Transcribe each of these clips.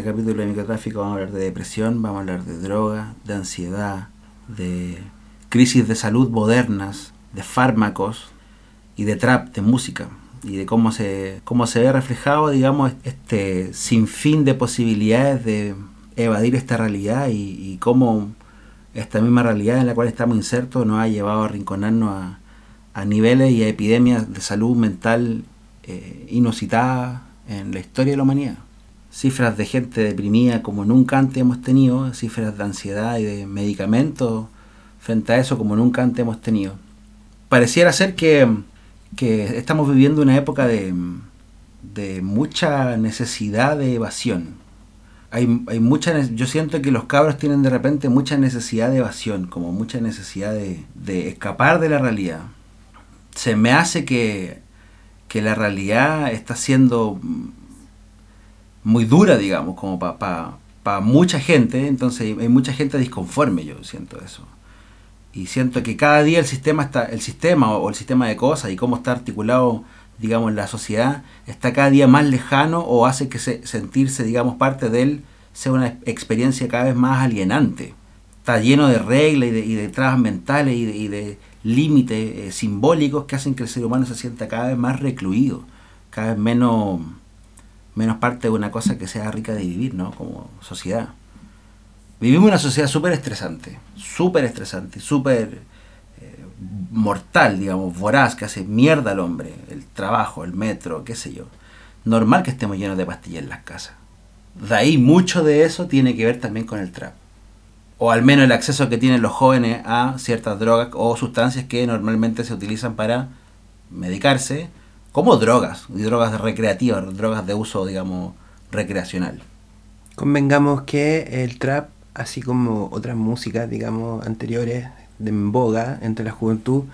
este capítulo de microtráfico vamos a hablar de depresión, vamos a hablar de droga, de ansiedad, de crisis de salud modernas, de fármacos y de trap, de música y de cómo se, cómo se ve reflejado, digamos, este sinfín de posibilidades de evadir esta realidad y, cómo esta misma realidad en la cual estamos insertos nos ha llevado a arrinconarnos a, a niveles y a epidemias de salud mental eh, inusitadas en la historia de la humanidad. Cifras de gente deprimida como nunca antes hemos tenido, cifras de ansiedad y de medicamentos frente a eso como nunca antes hemos tenido. Pareciera ser que, que estamos viviendo una época de, de mucha necesidad de evasión. Hay, hay mucha, yo siento que los cabros tienen de repente mucha necesidad de evasión, como mucha necesidad de, de escapar de la realidad. Se me hace que, que la realidad está siendo muy dura, digamos, como para pa, mucha gente, entonces hay mucha gente disconforme, yo siento eso. Y siento que cada día el sistema está, el sistema o el sistema de cosas y cómo está articulado, digamos, la sociedad, está cada día más lejano o hace que se, sentirse, digamos, parte de él sea una experiencia cada vez más alienante. Está lleno de reglas y de, y de trabas mentales y de, límites eh, simbólicos que hacen que el ser humano se sienta cada vez más recluido, cada vez menos menos parte de una cosa que sea rica de vivir, ¿no? Como sociedad. Vivimos una sociedad súper estresante, súper estresante, súper eh, mortal, digamos, voraz, que hace mierda al hombre, el trabajo, el metro, qué sé yo. Normal que estemos llenos de pastillas en las casas. De ahí mucho de eso tiene que ver también con el trap. O al menos el acceso que tienen los jóvenes a ciertas drogas o sustancias que normalmente se utilizan para medicarse como drogas, y drogas recreativas, drogas de uso, digamos, recreacional. Convengamos que el trap, así como otras músicas, digamos, anteriores, de en boga entre la juventud,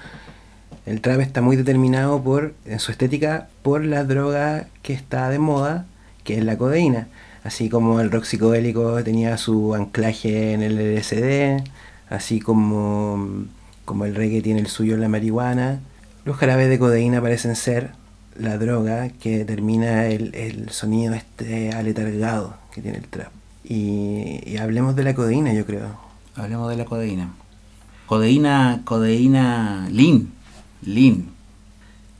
el trap está muy determinado por, en su estética, por la droga que está de moda, que es la codeína. Así como el rock psicodélico tenía su anclaje en el LSD, así como, como el reggae tiene el suyo en la marihuana, los jarabes de codeína parecen ser la droga que determina el, sonido este aletargado que tiene el trap. Y, hablemos de la codeína, yo creo. Hablemos de la codeína. Codeína, codeína lean. Lean.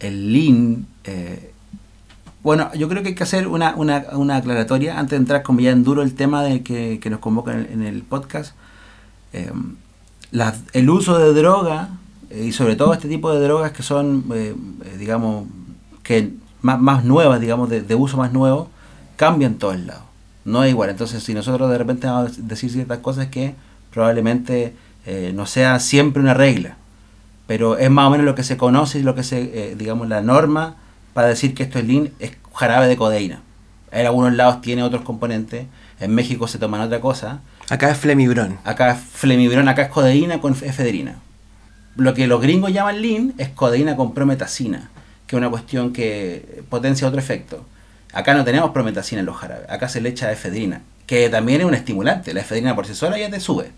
El lean. Eh, bueno, yo creo que hay que hacer una, aclaratoria antes de entrar como ya en duro el tema de que, nos convoca en el, podcast. Eh, el uso de droga eh, y sobre todo este tipo de drogas que son, digamos, que más, más nuevas, digamos, de, uso más nuevo, cambian todos lados. No es igual. Entonces, si nosotros de repente vamos a decir ciertas cosas que probablemente eh, no sea siempre una regla, pero es más o menos lo que se conoce y lo que se, eh, digamos, la norma para decir que esto es lean es jarabe de codeína. En algunos lados tiene otros componentes, en México se toman otra cosa. Acá es flemibron. Acá es flemibron, acá es codeína con efedrina. Lo que los gringos llaman lean es codeína con prometacina que una cuestión que potencia otro efecto. Acá no tenemos prometacina en los jarabes, acá se le echa efedrina, que también es un estimulante. La efedrina por sí sola ya te sube,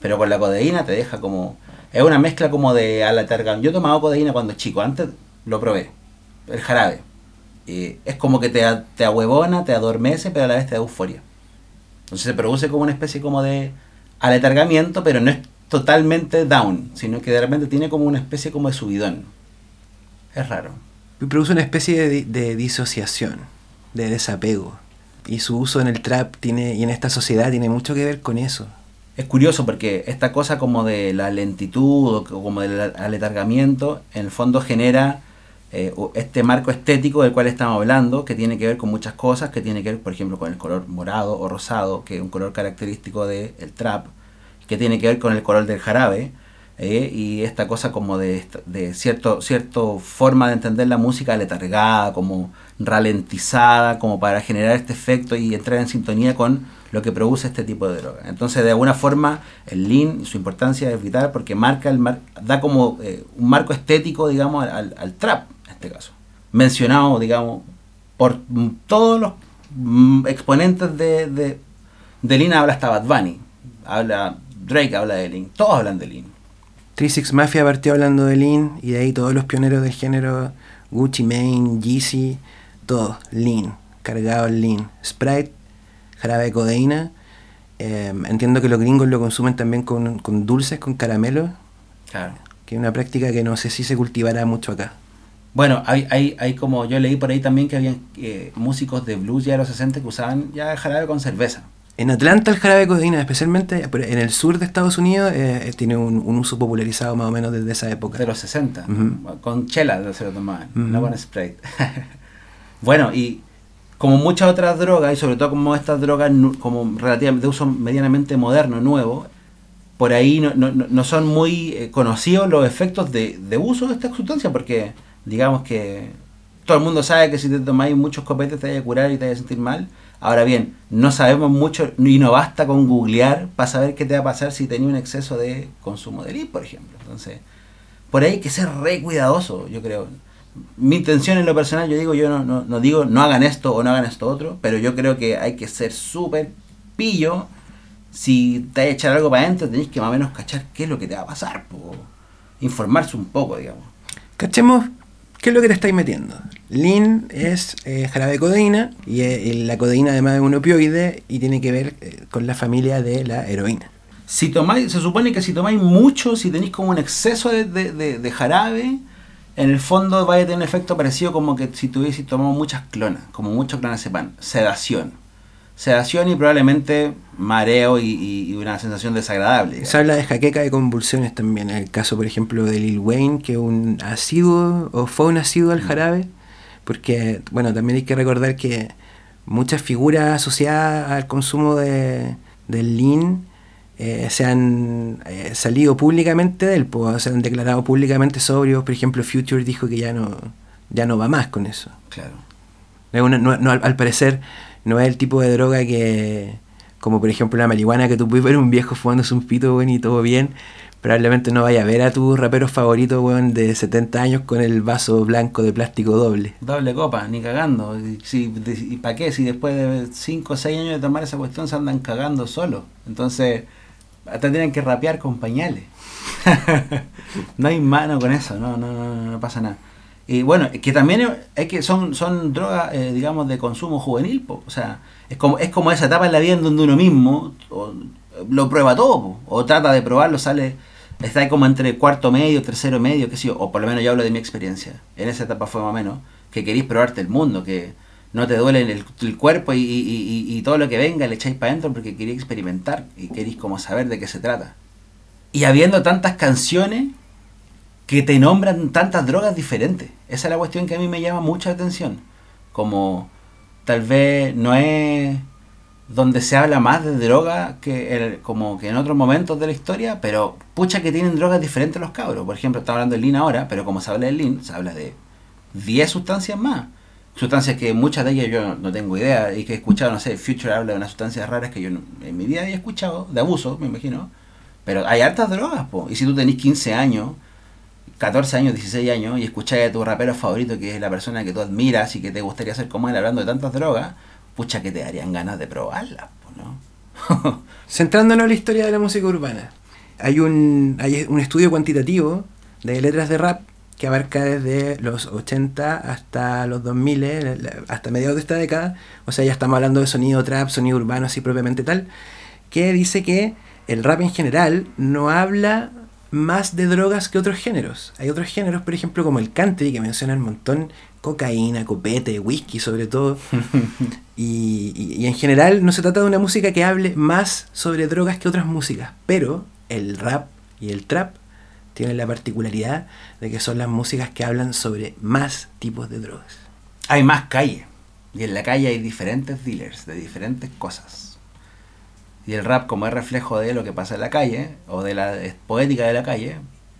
pero con la codeína te deja como. Es una mezcla como de alatargan. Yo he tomado codeína cuando chico, antes lo probé, el jarabe. Es como que te, te te adormece, pero a la vez te da euforia. Entonces se produce como una especie como de aletargamiento, pero no es totalmente down, sino que de repente tiene como una especie como de subidón. Es raro produce una especie de, disociación, de desapego. Y su uso en el trap tiene, y en esta sociedad tiene mucho que ver con eso. Es curioso porque esta cosa como de la lentitud o como del aletargamiento, en el fondo genera eh, este marco estético del cual estamos hablando, que tiene que ver con muchas cosas, que tiene que ver, por ejemplo, con el color morado o rosado, que es un color característico del trap, que tiene que ver con el color del jarabe, ¿eh? y esta cosa como de, de cierto, cierto forma de entender la música letargada, como ralentizada, como para generar este efecto y entrar en sintonía con lo que produce este tipo de droga. Entonces, de alguna forma, el lean, su importancia es vital porque marca el da como eh, un marco estético, digamos, al, trap, en este caso. Mencionado, digamos, por todos los mm, exponentes de, de, lean habla hasta Bad habla Drake habla de lean, todos hablan de lean. 36 Mafia partió hablando de Lean y de ahí todos los pioneros del género, Gucci Mane, Yeezy, todo, Lean, cargado en Lean. Sprite jarabe de codeína. Eh, entiendo que los gringos lo consumen también con, con dulces, con caramelos, Claro. que es una práctica que no sé si se cultivará mucho acá. Bueno, hay, hay, hay como yo leí por ahí también que había músicos de blues ya de los 60 que usaban ya jarabe con cerveza. En Atlanta el jarabe de codeína, especialmente en el sur de Estados Unidos, eh, tiene un, un uso popularizado más o menos desde esa época. De los 60. Ujú. Con chela se lo tomaban, no con Sprite. bueno, y como muchas otras drogas, y sobre todo como estas drogas como relativamente de uso medianamente moderno, nuevo, por ahí no, no- no- son muy eh, conocidos los efectos de, de uso de esta sustancia, porque digamos que todo el mundo sabe que si te tomáis muchos copetes te vaya a curar y te vaya a sentir mal. Ahora bien, no sabemos mucho y no basta con googlear para saber qué te va a pasar si tenías un exceso de consumo de lit, por ejemplo. Entonces, por ahí hay que ser re cuidadoso, yo creo. Mi intención en lo personal, yo digo, yo no, digo no hagan esto o no hagan esto otro, pero yo creo que hay que ser súper pillo. Si te hay que echar algo para adentro, tenéis que más o menos cachar qué es lo que te va a pasar, po. informarse un poco, digamos. Cachemos qué es lo que te estáis metiendo. Lean es eh, jarabe de codeína y eh, la codeína además es un opioide y tiene que ver eh, con la familia de la heroína. Si tomáis, se supone que si tomáis mucho, si tenéis como un exceso de, jarabe, en el fondo vaya a tener un efecto parecido como que si tuvieseis tomado muchas clonas, como mucho clonazepam, sedación. Sedación y probablemente mareo y, una sensación desagradable. digamos. Se habla de jaqueca y convulsiones también. En el caso, por ejemplo, de Lil Wayne, que un asiduo o fue un asiduo al jarabe. Porque, bueno, también hay que recordar que muchas figuras asociadas al consumo de, del lean eh, se han eh, salido públicamente del pues, se han declarado públicamente sobrios. Por ejemplo, Future dijo que ya no, ya no va más con eso. Claro. Una- no- no, al, al parecer no es el tipo de droga que, como por ejemplo la marihuana, que tú puedes ver un viejo fumándose un pito, weón, y todo bien. Probablemente no vaya a ver a tu rapero favorito, weón, de 70 años con el vaso blanco de plástico doble. Doble copa, ni cagando. Si- ¿Y para qué? Si después de 5 o 6 años de tomar esa cuestión se andan cagando solo. Entonces, hasta tienen que rapear con pañales. no hay mano con eso, no, no, no, no pasa nada. Y bueno, que también es que son, son drogas, eh, digamos, de consumo juvenil, po. o sea, es como, es como esa etapa en la vida en donde uno mismo lo prueba todo, po, o trata de probarlo, sale, está como entre cuarto medio, tercero medio, qué sé yo, o por lo menos yo hablo de mi experiencia, en esa etapa fue más o menos, que queréis probarte el mundo, que no te duele el, el cuerpo y, y- y- y todo lo que venga le echáis para adentro porque queréis experimentar y queréis como saber de qué se trata. Y habiendo tantas canciones que te nombran tantas drogas diferentes. Esa es la cuestión que a mí me llama mucha atención. Como tal vez no es donde se habla más de droga que el- como que en otros momentos de la historia, pero pucha que tienen drogas diferentes los cabros. Por ejemplo, estamos hablando del lean ahora, pero como se habla del lean, se habla de 10 sustancias más. Sustancias que muchas de ellas yo no tengo idea y que he escuchado, no sé, Future habla de unas sustancias raras que yo en mi vida había escuchado, de abuso, me imagino. Pero hay hartas drogas, po. Y si tú tenés 15 años, 14 años, 16 años, y escucháis a tu rapero favorito, que es la persona que tú admiras y que te gustaría ser como él hablando de tantas drogas, pucha que te darían ganas de probarlas, ¿no? Centrándonos en la historia de la música urbana, hay un, hay un estudio cuantitativo de letras de rap que abarca desde los 80 hasta los 2000, eh, hasta mediados de esta década, o sea, ya estamos hablando de sonido trap, sonido urbano así propiamente tal, que dice que el rap en general no habla más de drogas que otros géneros. Hay otros géneros, por ejemplo, como el country, que menciona un montón cocaína, copete, whisky sobre todo. Y, y- y en general no se trata de una música que hable más sobre drogas que otras músicas, pero el rap y el trap tienen la particularidad de que son las músicas que hablan sobre más tipos de drogas. hay más calle. Y en la calle hay diferentes dealers de diferentes cosas. Y el rap, como es reflejo de lo que pasa en la calle, o de la poética de la calle,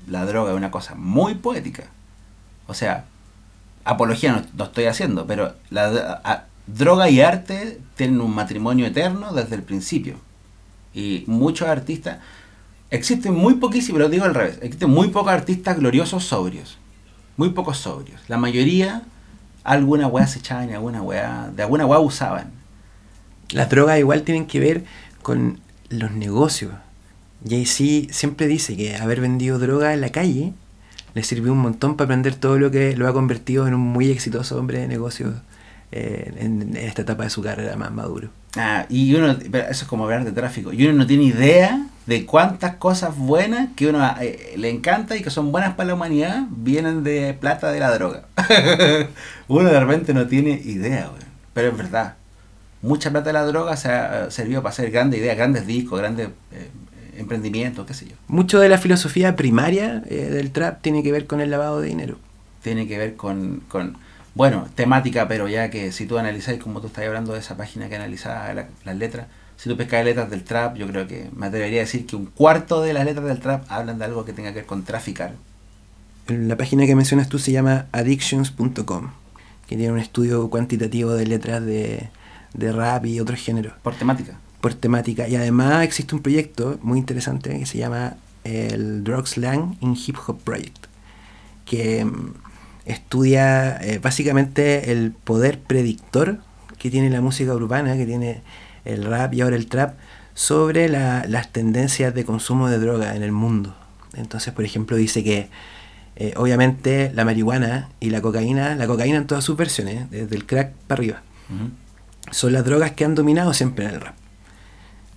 la droga es una cosa muy poética. O sea, apología no, estoy haciendo, pero la droga y arte tienen un matrimonio eterno desde el principio. Y muchos artistas, existen muy poquísimos, lo digo al revés, existen muy pocos artistas gloriosos sobrios. Muy pocos sobrios. La mayoría, alguna weá se echaban y alguna weá, de alguna weá usaban. Las drogas igual tienen que ver con los negocios. Jay-Z siempre dice que haber vendido droga en la calle le sirvió un montón para aprender todo lo que lo ha convertido en un muy exitoso hombre de negocios eh, en, esta etapa de su carrera más maduro. Ah, y uno, pero eso es como hablar de tráfico. Y uno no tiene idea de cuántas cosas buenas que uno eh, le encanta y que son buenas para la humanidad vienen de plata de la droga. uno de repente no tiene idea. Pero es verdad. Mucha plata de la droga se ha servido para hacer grandes ideas, grandes discos, grandes eh, emprendimientos, qué sé yo. Mucho de la filosofía primaria eh, del trap tiene que ver con el lavado de dinero. Tiene que ver con, con, bueno, temática, pero ya que si tú analizáis, como tú estás hablando de esa página que analizaba la- las letras, si tú pescas letras del trap, yo creo que me atrevería a decir que un cuarto de las letras del trap hablan de algo que tenga que ver con traficar. La página que mencionas tú se llama addictions.com, que tiene un estudio cuantitativo de letras de, de rap y otros géneros Por temática. por temática. Y además existe un proyecto muy interesante que se llama el Drug Slang in Hip Hop Project, que mm, estudia eh, básicamente el poder predictor que tiene la música urbana, que tiene el rap y ahora el trap, sobre la- las tendencias de consumo de droga en el mundo. Entonces, por ejemplo, dice que eh, obviamente la marihuana y la cocaína, la cocaína en todas sus versiones, desde el crack para arriba. Son las drogas que han dominado siempre en el rap.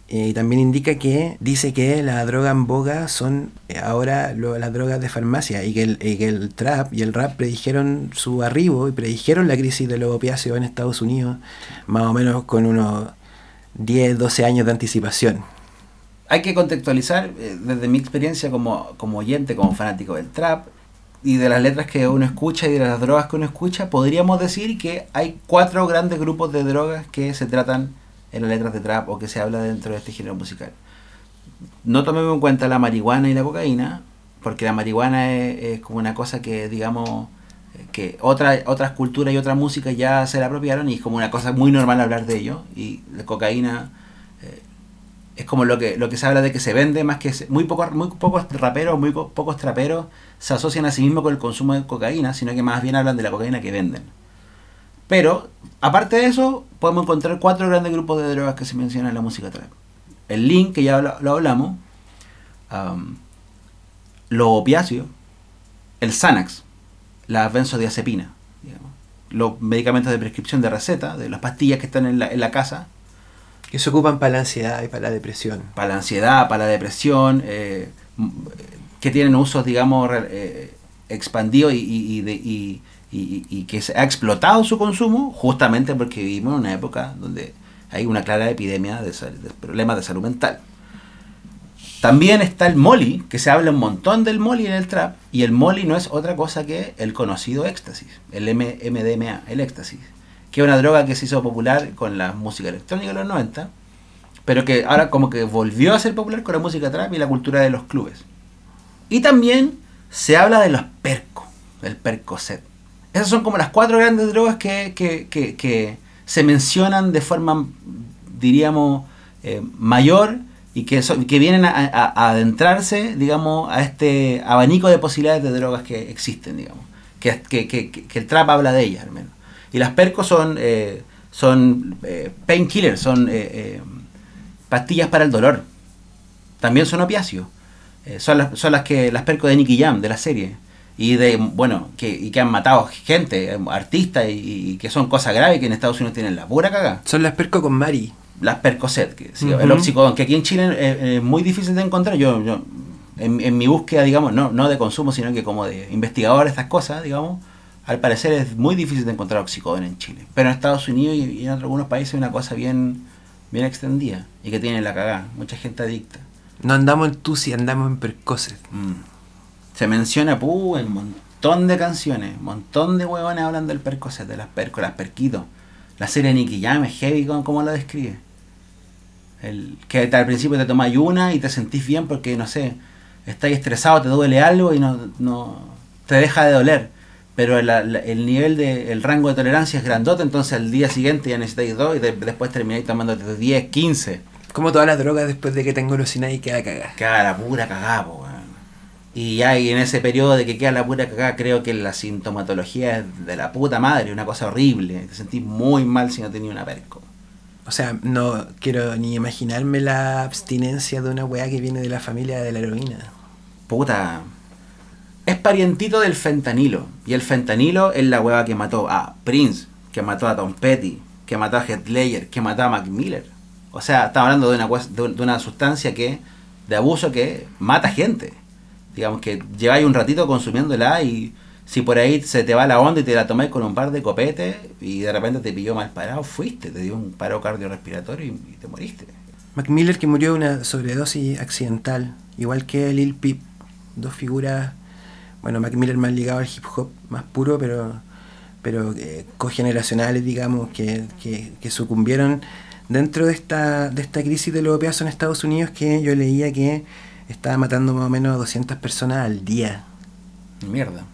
Eh, y también indica que dice que la droga en boga son eh, ahora las drogas de farmacia y que, el, y que el trap y el rap predijeron su arribo y predijeron la crisis de los opiáceos en Estados Unidos más o menos con unos 10, 12 años de anticipación. Hay que contextualizar eh, desde mi experiencia como, como oyente, como fanático del trap y de las letras que uno escucha y de las drogas que uno escucha, podríamos decir que hay cuatro grandes grupos de drogas que se tratan en las letras de trap o que se habla dentro de este género musical. No tomemos en cuenta la marihuana y la cocaína, porque la marihuana es, es como una cosa que, digamos, que otra, otras culturas y otras músicas ya se la apropiaron y es como una cosa muy normal hablar de ello. Y la cocaína es como lo que lo que se habla de que se vende más que se- muy pocos muy pocos raperos muy po- pocos traperos se asocian a sí mismos con el consumo de cocaína sino que más bien hablan de la cocaína que venden. Pero aparte de eso podemos encontrar cuatro grandes grupos de drogas que se mencionan en la música trap. El link que ya lo, lo hablamos am, los opiáceos el Xanax la benzodiazepina digamos, los medicamentos de prescripción de receta de las pastillas que están en la, en la casa Que se ocupan para la ansiedad y para la depresión. para la ansiedad, para la depresión, eh, que tienen usos, digamos, eh, expandidos y, y- y y- que se ha explotado su consumo justamente porque vivimos en una época donde hay una clara epidemia de problemas de salud mental. También está el molly, que se habla un montón del molly en el trap, y el molly no es otra cosa que el conocido éxtasis, el M- MDMA, el éxtasis, que es una droga que se hizo popular con la música electrónica de los 90, pero que ahora como que volvió a ser popular con la música trap y la cultura de los clubes. Y también se habla de los percos, del percocet. Esas son como las cuatro grandes drogas que, que- que- se mencionan de forma, diríamos, eh, mayor y que, que vienen a, adentrarse, digamos, a este abanico de posibilidades de drogas que existen, digamos. Que- que el trap habla de ellas, al menos. Y las percos son, eh, son eh, painkillers, son eh, eh, pastillas para el dolor. También son opiáceos. Eh, son, las, son las que las percos de Nicky Jam, de la serie. Y de, bueno, que, y que han matado gente, artistas, y, y que son cosas graves que en Estados Unidos tienen la pura cagada. Son las perco con Mari. Las Percocet, que, sí, el oxicodón, que aquí en Chile es muy difícil de encontrar. Yo, yo en, en mi búsqueda, digamos, no, no de consumo, sino que como de investigador de estas cosas, digamos, al parecer es muy difícil de encontrar oxicodón en Chile. Pero en Estados Unidos y, en algunos países es una cosa bien, bien extendida y que tiene la cagada. Mucha gente adicta. No andamos en Tusi, andamos en Percocet. Mm. Se menciona puh, en un montón de canciones, un montón de huevones hablan del percocet, de las percos, las perquitos. La serie Nicky Jam es heavy, ¿cómo, cómo lo describe? El, que al principio te tomas una y te sentís bien porque, no sé, estás estresado, te duele algo y no, no te deja de doler. Pero la- el nivel de, el rango de tolerancia es grandote, entonces al día siguiente ya necesitáis dos y de- después termináis tomándote 10, 15. Como todas las drogas después de que tengo leucina y queda cagada. Queda la pura cagada, po, weón. Y ya y en ese periodo de que queda la pura cagada, creo que la sintomatología es de la puta madre, una cosa horrible. Te sentís muy mal si no tenías una perco. O sea, no quiero ni imaginarme la abstinencia de una weá que viene de la familia de la heroína. Puta. Es parientito del fentanilo. Y el fentanilo es la hueva que mató a Prince, que mató a Tom Petty, que mató a Headlayer, que mató a Mac Miller. O sea, estamos hablando de una sustancia que de abuso que mata gente. Digamos que lleváis un ratito consumiéndola y si por ahí se te va la onda y te la tomáis con un par de copetes y de repente te pilló mal parado, fuiste, te dio un paro cardiorrespiratorio y, y te moriste. Mac Miller que murió de una sobredosis accidental, igual que Lil Peep, dos figuras, bueno, Mac Miller más ligado al hip hop, más puro, pero, pero eh, cogeneracionales, digamos, que, que, sucumbieron dentro de esta, de esta crisis de los en Estados Unidos que yo leía que estaba matando más o menos a 200 personas al día. Mierda.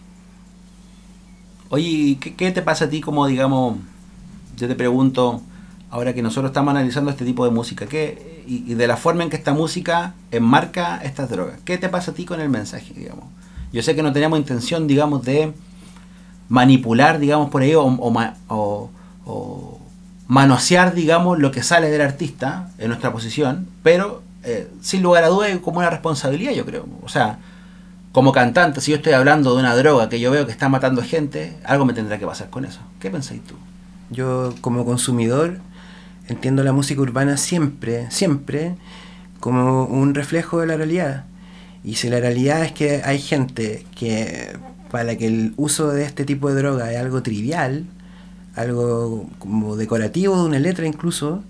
Oye, ¿y ¿qué, qué te pasa a ti como, digamos, yo te pregunto, ahora que nosotros estamos analizando este tipo de música, ¿qué, y de la forma en que esta música enmarca estas drogas, ¿qué te pasa a ti con el mensaje, digamos? Yo sé que no tenemos intención, digamos, de manipular, digamos, por ahí, o, o o- o manosear, digamos, lo que sale del artista en nuestra posición, pero eh, sin lugar a dudas como una responsabilidad, yo creo. O sea, como cantante, si yo estoy hablando de una droga que yo veo que está matando gente, algo me tendrá que pasar con eso. ¿Qué pensáis tú? Yo como consumidor entiendo la música urbana siempre, siempre como un reflejo de la realidad. Y si la realidad es que hay gente que para que el uso de este tipo de droga es algo trivial, algo como decorativo de una letra incluso,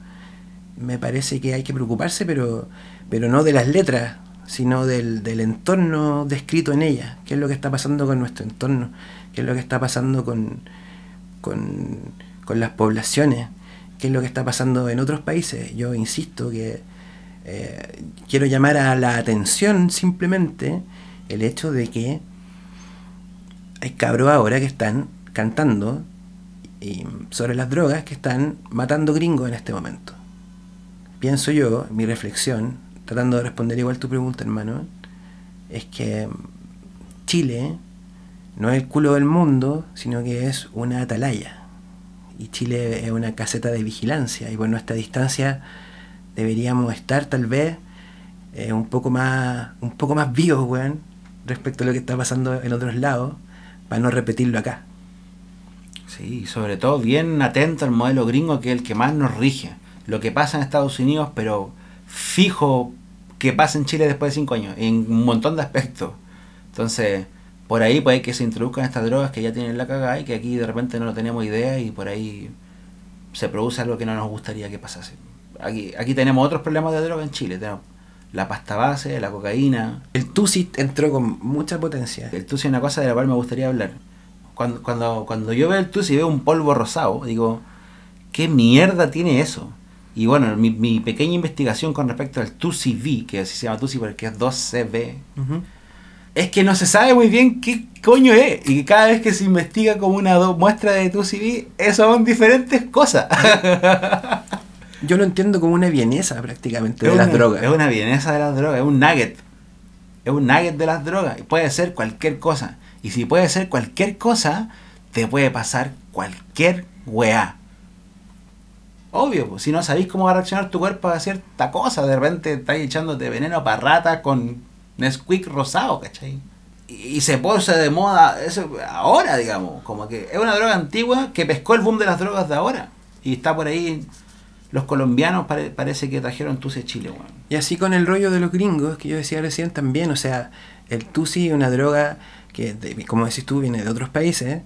me parece que hay que preocuparse, pero, pero no de las letras, sino del, del entorno descrito en ella. ¿Qué es lo que está pasando con nuestro entorno? ¿Qué es lo que está pasando con, con, con las poblaciones? ¿Qué es lo que está pasando en otros países? Yo insisto que eh, quiero llamar a la atención simplemente el hecho de que hay cabros ahora que están cantando sobre las drogas que están matando gringos en este momento. Pienso yo, mi reflexión, tratando de responder igual tu pregunta, hermano, es que Chile no es el culo del mundo, sino que es una atalaya. Y Chile es una caseta de vigilancia. Y por nuestra distancia deberíamos estar tal vez eh, un poco más un poco más vivos, weón, respecto a lo que está pasando en otros lados, para no repetirlo acá. Sí, sobre todo bien atento al modelo gringo que es el que más nos rige. Lo que pasa en Estados Unidos, pero fijo que pasa en Chile después de cinco años, en un montón de aspectos. Entonces, por ahí puede que se introduzcan estas drogas que ya tienen la cagada y que aquí de repente no lo tenemos idea y por ahí se produce algo que no nos gustaría que pasase. Aquí, aquí tenemos otros problemas de droga en Chile. Tenemos la pasta base, la cocaína. El Tusit entró con mucha potencia. El tusi es una cosa de la cual me gustaría hablar. Cuando, cuando, cuando yo veo el tusi y veo un polvo rosado, digo, ¿qué mierda tiene eso? Y bueno, mi, mi pequeña investigación con respecto al Tusi V, que así se llama Tusi porque es 2CB, Ujú. es que no se sabe muy bien qué coño es. Y que cada vez que se investiga como una muestra de Tusi V, eso son diferentes cosas. Yo lo entiendo como una vienesa prácticamente de es las una- drogas. Es una vienesa de las drogas, es un nugget. Es un nugget de las drogas. Y puede ser cualquier cosa. Y si puede ser cualquier cosa, te puede pasar cualquier weá. Obvio, pues, si no sabéis cómo va a reaccionar tu cuerpo a cierta cosa, de repente estáis echándote veneno para rata con Nesquik rosado, ¿cachai? Y, y se pone de moda eso ahora, digamos. Como que es una droga antigua que pescó el boom de las drogas de ahora. Y está por ahí. Los colombianos pare- parece que trajeron Tusi Chile, weón. Y así con el rollo de los gringos, que yo decía recién también, o sea, el Tusi es una droga que, de- como decís tú, viene de otros países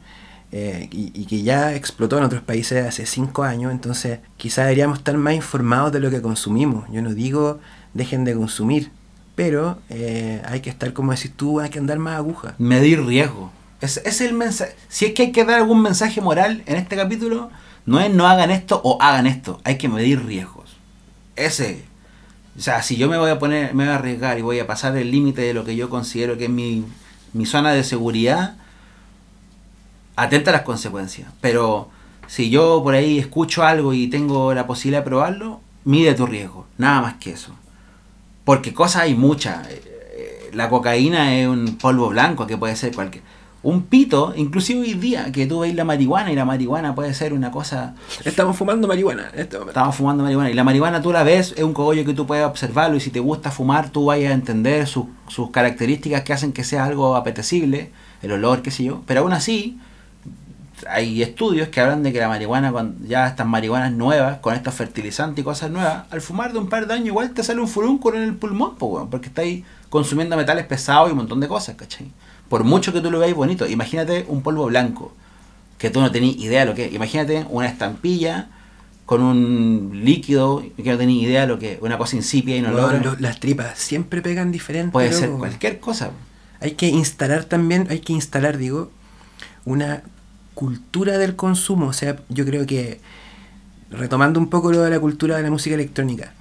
eh, y, y que ya explotó en otros países hace cinco años, entonces quizá deberíamos estar más informados de lo que consumimos. Yo no digo dejen de consumir, pero eh, hay que estar, como decís tú, hay que andar más aguja. medir riesgo. Es, es el mensaje. Si es que hay que dar algún mensaje moral en este capítulo, no es no hagan esto o hagan esto. Hay que medir riesgos. Ese. O sea, si yo me voy a poner, me voy a arriesgar y voy a pasar el límite de lo que yo considero que es mi, mi zona de seguridad, atenta a las consecuencias. Pero si yo por ahí escucho algo y tengo la posibilidad de probarlo, mide tu riesgo. Nada más que eso. Porque cosas hay muchas. Eh, eh, La cocaína es un polvo blanco que puede ser cualquier. Un pito, inclusive hoy día, que tú veis la marihuana y la marihuana puede ser una cosa. Estamos fumando marihuana en este momento. Estamos fumando marihuana y la marihuana tú la ves, es un cogollo que tú puedes observarlo y si te gusta fumar tú vayas a entender sus- sus características que hacen que sea algo apetecible, el olor, qué sé yo. Pero aún así, hay estudios que hablan de que la marihuana, con ya estas marihuanas nuevas, con estos fertilizantes y cosas nuevas, al fumar de un par de años igual te sale un furúnculo en el pulmón, po, porque estáis consumiendo metales pesados y un montón de cosas, ¿cachai? Por mucho que tú lo veáis bonito, imagínate un polvo blanco, que tú no tenías idea de lo que es. Imagínate una estampilla con un líquido que no tenías idea de lo que es, una cosa insípida y no lo las tripas siempre pegan diferente. Puede ser cualquier cosa. Hay que instalar también, hay que instalar, digo, una cultura del consumo. O sea, yo creo que, retomando un poco lo de la cultura de la música electrónica,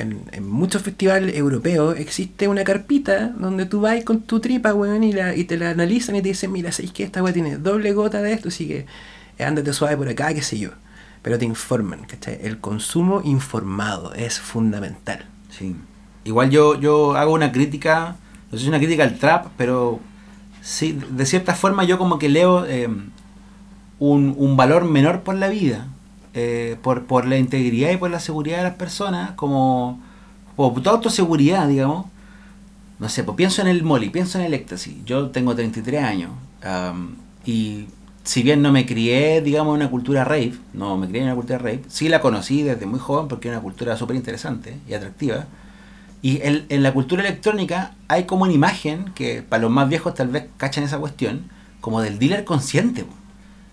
en, muchos festivales europeos existe una carpita donde tú vas con tu tripa, weón, y, la, y te la analizan y te dicen, mira, ¿sabes que esta weá tiene doble gota de esto? Así que eh, ándate suave por acá, qué sé yo. Pero te informan, ¿cachai? El consumo informado es fundamental. Sí. Igual yo, yo hago una crítica, no sé si una crítica al trap, pero sí, de cierta forma yo como que leo eh, un, un valor menor por la vida, eh, por, por la integridad y por la seguridad de las personas, como por tu autoseguridad, digamos. No sé, pues pienso en el Molly, pienso en el éxtasis. Yo tengo 33 años am, y si bien no me crié, digamos, en una cultura rave, no me crié en una cultura rave, sí la conocí desde muy joven porque era una cultura súper interesante y atractiva. Y en, en la cultura electrónica hay como una imagen que para los más viejos tal vez cachan esa cuestión, como del dealer consciente, po.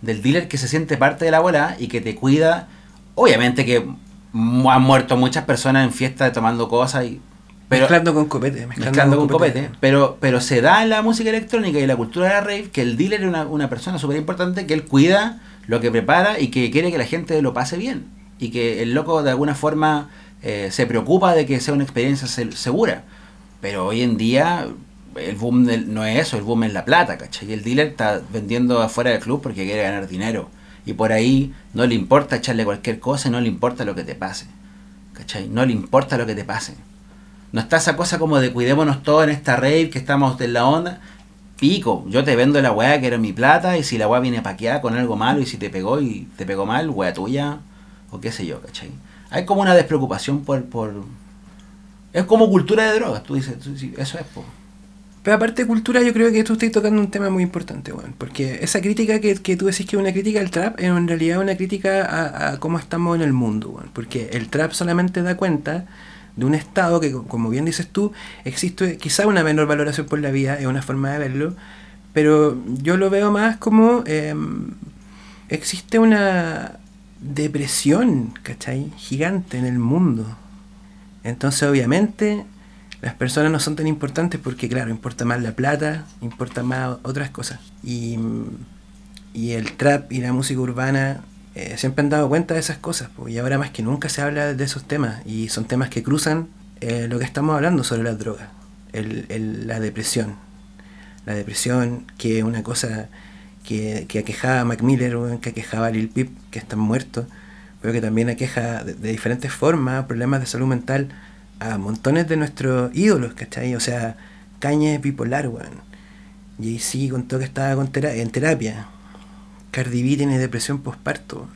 Del dealer que se siente parte de la bola y que te cuida. Obviamente que han muerto muchas personas en fiestas tomando cosas y... Pero, mezclando con copete. mezclando con copete, pero, pero se da en la música electrónica y en la cultura de la rave que el dealer es una, una persona súper importante que él cuida lo que prepara y que quiere que la gente lo pase bien. Y que el loco de alguna forma eh, se preocupa de que sea una experiencia se- segura. Pero hoy en día el boom no es eso, el boom es la plata, ¿cachai? El dealer está vendiendo afuera del club porque quiere ganar dinero. Y por ahí no le importa echarle cualquier cosa, no le importa lo que te pase. ¿Cachai? No le importa lo que te pase. No está esa cosa como de cuidémonos todos en esta rave que estamos en la onda. Pico, yo te vendo la weá que era mi plata y si la weá viene paqueada con algo malo y si te pegó y te pegó mal, weá tuya o qué sé yo, ¿cachai? Hay como una despreocupación por... por... Es como cultura de drogas, tú dices, eso es, po. Pero aparte de cultura, yo creo que tú estás tocando un tema muy importante, weón. Porque esa crítica que, que tú decís que es una crítica al trap, es en realidad una crítica a, a cómo estamos en el mundo, weón. Porque el trap solamente da cuenta de un estado que, co- como bien dices tú, existe quizá una menor valoración por la vida, es una forma de verlo, pero yo lo veo más como em, existe una depresión, ¿cachai? Gigante en el mundo. Entonces, obviamente, las personas no son tan importantes porque, claro, importa más la plata, importa más otras cosas. Y, y el trap y la música urbana eh, siempre han dado cuenta de esas cosas. y ahora más que nunca se habla de esos temas. Y son temas que cruzan eh, lo que estamos hablando sobre las drogas. El, el- la depresión. La depresión, que es una cosa que, que aquejaba a Mac Miller, que aquejaba a Lil Peep, que están muertos, pero que también aqueja de, de diferentes formas problemas de salud mental a montones de nuestros ídolos, ¿cachai? O sea, Caña es bipolar, weón. Jay-Z contó que estaba en terapia. Cardi B tiene depresión postparto.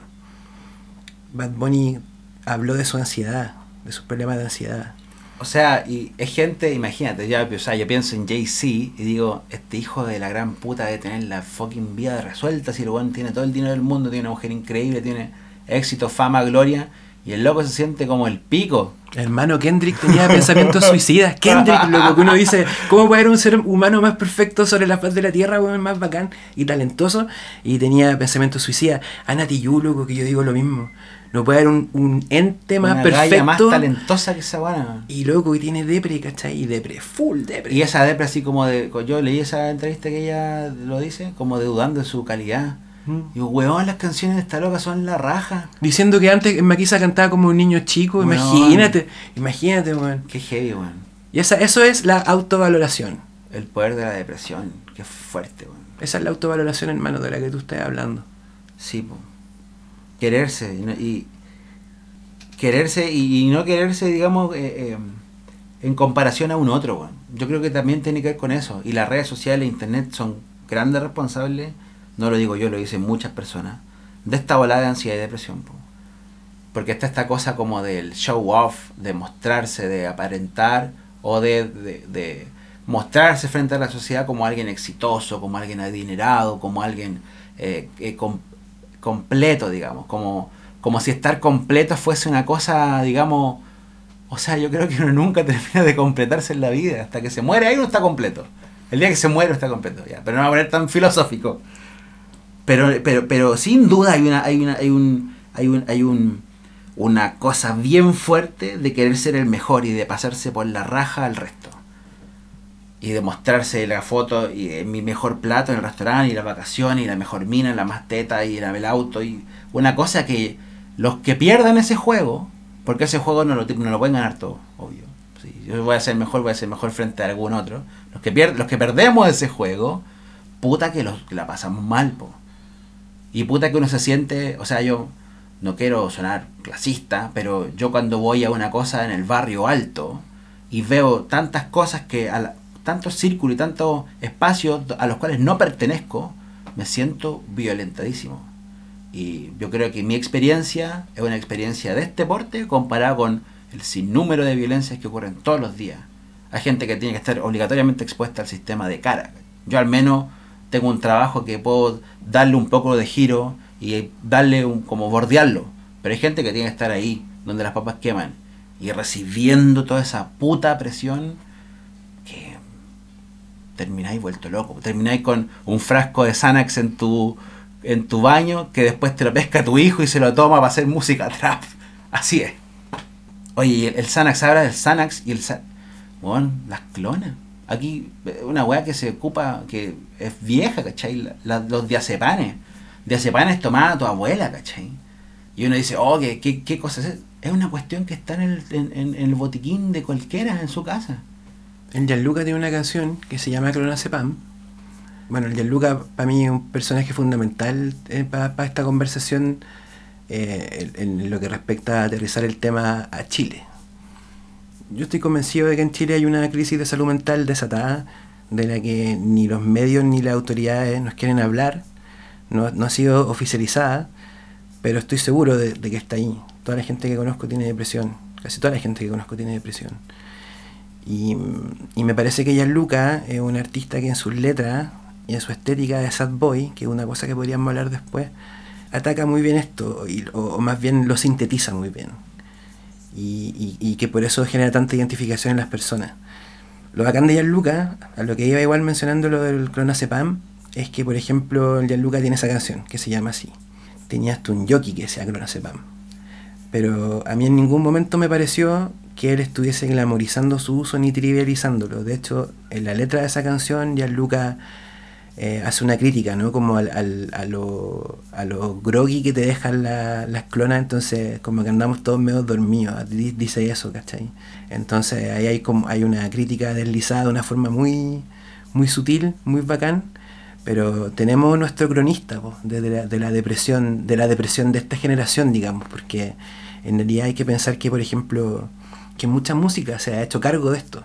Bad Bunny habló de su ansiedad, de sus problemas de ansiedad. O sea, y es gente, imagínate, ya, yo pienso en Jay-Z y digo, este hijo de la gran puta de tener la fucking vida resuelta, si el tiene todo el dinero del mundo, tiene una mujer increíble, tiene éxito, fama, gloria, y el loco se siente como el pico. Hermano, Kendrick tenía pensamientos suicidas. Kendrick, loco, que uno dice, ¿cómo puede haber un ser humano más perfecto sobre la faz de la tierra, weón, más bacán y talentoso? Y tenía pensamientos suicidas. Ana Tijoux, loco, que yo digo lo mismo. No puede haber un, un ente más Una perfecto. más talentosa que esa buena. y loco, que tiene depre, ¿cachai? Y depre, full depre. Y esa depre así como de, yo leí esa entrevista que ella lo dice, como de dudando de su calidad. Mm. Digo, weón, las canciones de esta loca son la raja. Diciendo que antes Maquisa cantaba como un niño chico, Weón. imagínate, imagínate, weón. Qué heavy, weón. Y esa, eso es la autovaloración. El poder de la depresión, qué fuerte, weón. Esa es la autovaloración, hermano, de la que tú estás hablando. Sí, po. Quererse y, y quererse y, y no quererse, digamos, eh, eh, en comparación a un otro, weón. Yo creo que también tiene que ver con eso. Y las redes sociales, internet son grandes responsables, no lo digo yo, lo dicen muchas personas, de esta volada de ansiedad y depresión, po. Porque está esta cosa como del show off, de mostrarse, de aparentar o de, de, de mostrarse frente a la sociedad como alguien exitoso, como alguien adinerado, como alguien eh, completo, digamos, como, como si estar completo fuese una cosa, digamos, o sea, yo creo que uno nunca termina de completarse en la vida, hasta que se muere ahí uno está completo. El día que se muere está completo, ya, pero no va a poner tan filosófico. Pero, pero, pero sin duda hay una, hay una, hay un, hay un, hay un, una cosa bien fuerte de querer ser el mejor y de pasarse por la raja al resto. Y de mostrarse la foto y mi mejor plato en el restaurante y la vacación y la mejor mina, la más teta y el auto y una cosa que los que pierdan ese juego, porque ese juego no lo, no lo pueden ganar todo, obvio. Si yo voy a ser mejor, voy a ser mejor frente a algún otro. Los que, pier los que perdemos ese juego, puta que, los, que la pasamos mal, po. Y puta que uno se siente, o sea, yo no quiero sonar clasista, pero yo cuando voy a una cosa en el barrio alto y veo tantas cosas que, a tantos círculos y tantos espacios a los cuales no pertenezco, me siento violentadísimo. Y yo creo que mi experiencia es una experiencia de este porte comparada con el sinnúmero de violencias que ocurren todos los días. Hay gente que tiene que estar obligatoriamente expuesta al sistema de cara. Yo al menos tengo un trabajo que puedo darle un poco de giro y darle un, como bordearlo. Pero hay gente que tiene que estar ahí, donde las papas queman, y recibiendo toda esa puta presión que termináis vuelto loco. Termináis con un frasco de Xanax en tu, en tu baño que después te lo pesca tu hijo y se lo toma para hacer música trap. Así es. Oye, el, el Xanax, ahora del Xanax y el... Bueno, las clonas. Aquí una weá que se ocupa, que es vieja, ¿cachai? los diazepanes. Diazepanes tomada tu abuela, ¿cachai? Y uno dice, oh, ¿qué, qué, cosa es? Es una cuestión que está en el, en, el botiquín de cualquiera en su casa. El Gianluca tiene una canción que se llama Clonazepam. Bueno, el Gianluca para mí es un personaje fundamental eh, para esta conversación eh, en lo que respecta a aterrizar el tema a Chile yo estoy convencido de que en Chile hay una crisis de salud mental desatada, de la que ni los medios ni las autoridades nos quieren hablar, no, ha sido oficializada, pero estoy seguro de, que está ahí. Toda la gente que conozco tiene depresión, casi toda la gente que conozco tiene depresión. Y, me parece que Luca es un artista que en sus letras y en su estética de sad boy, que es una cosa que podríamos hablar después, ataca muy bien esto, o más bien lo sintetiza muy bien y, que por eso genera tanta identificación en las personas. Lo bacán de Gianluca, a lo que iba igual mencionando lo del clonazepam, es que por ejemplo Gianluca tiene esa canción que se llama así. Tenías tú un yoki que sea clonazepam. Pero a mí en ningún momento me pareció que él estuviese glamorizando su uso ni trivializándolo. De hecho, en la letra de esa canción, Gianluca eh, hace una crítica, ¿no? Como al, al, a, lo, a lo groggy que te dejan las clonas, entonces como que andamos todos medio dormidos, dice eso, ¿cachai? Entonces ahí hay como hay una crítica deslizada de una forma muy, muy sutil, muy bacán, pero tenemos nuestro cronista de, la, de, la, depresión, de la depresión de esta generación, digamos, porque en realidad hay que pensar que, por ejemplo, que mucha música se ha hecho cargo de esto,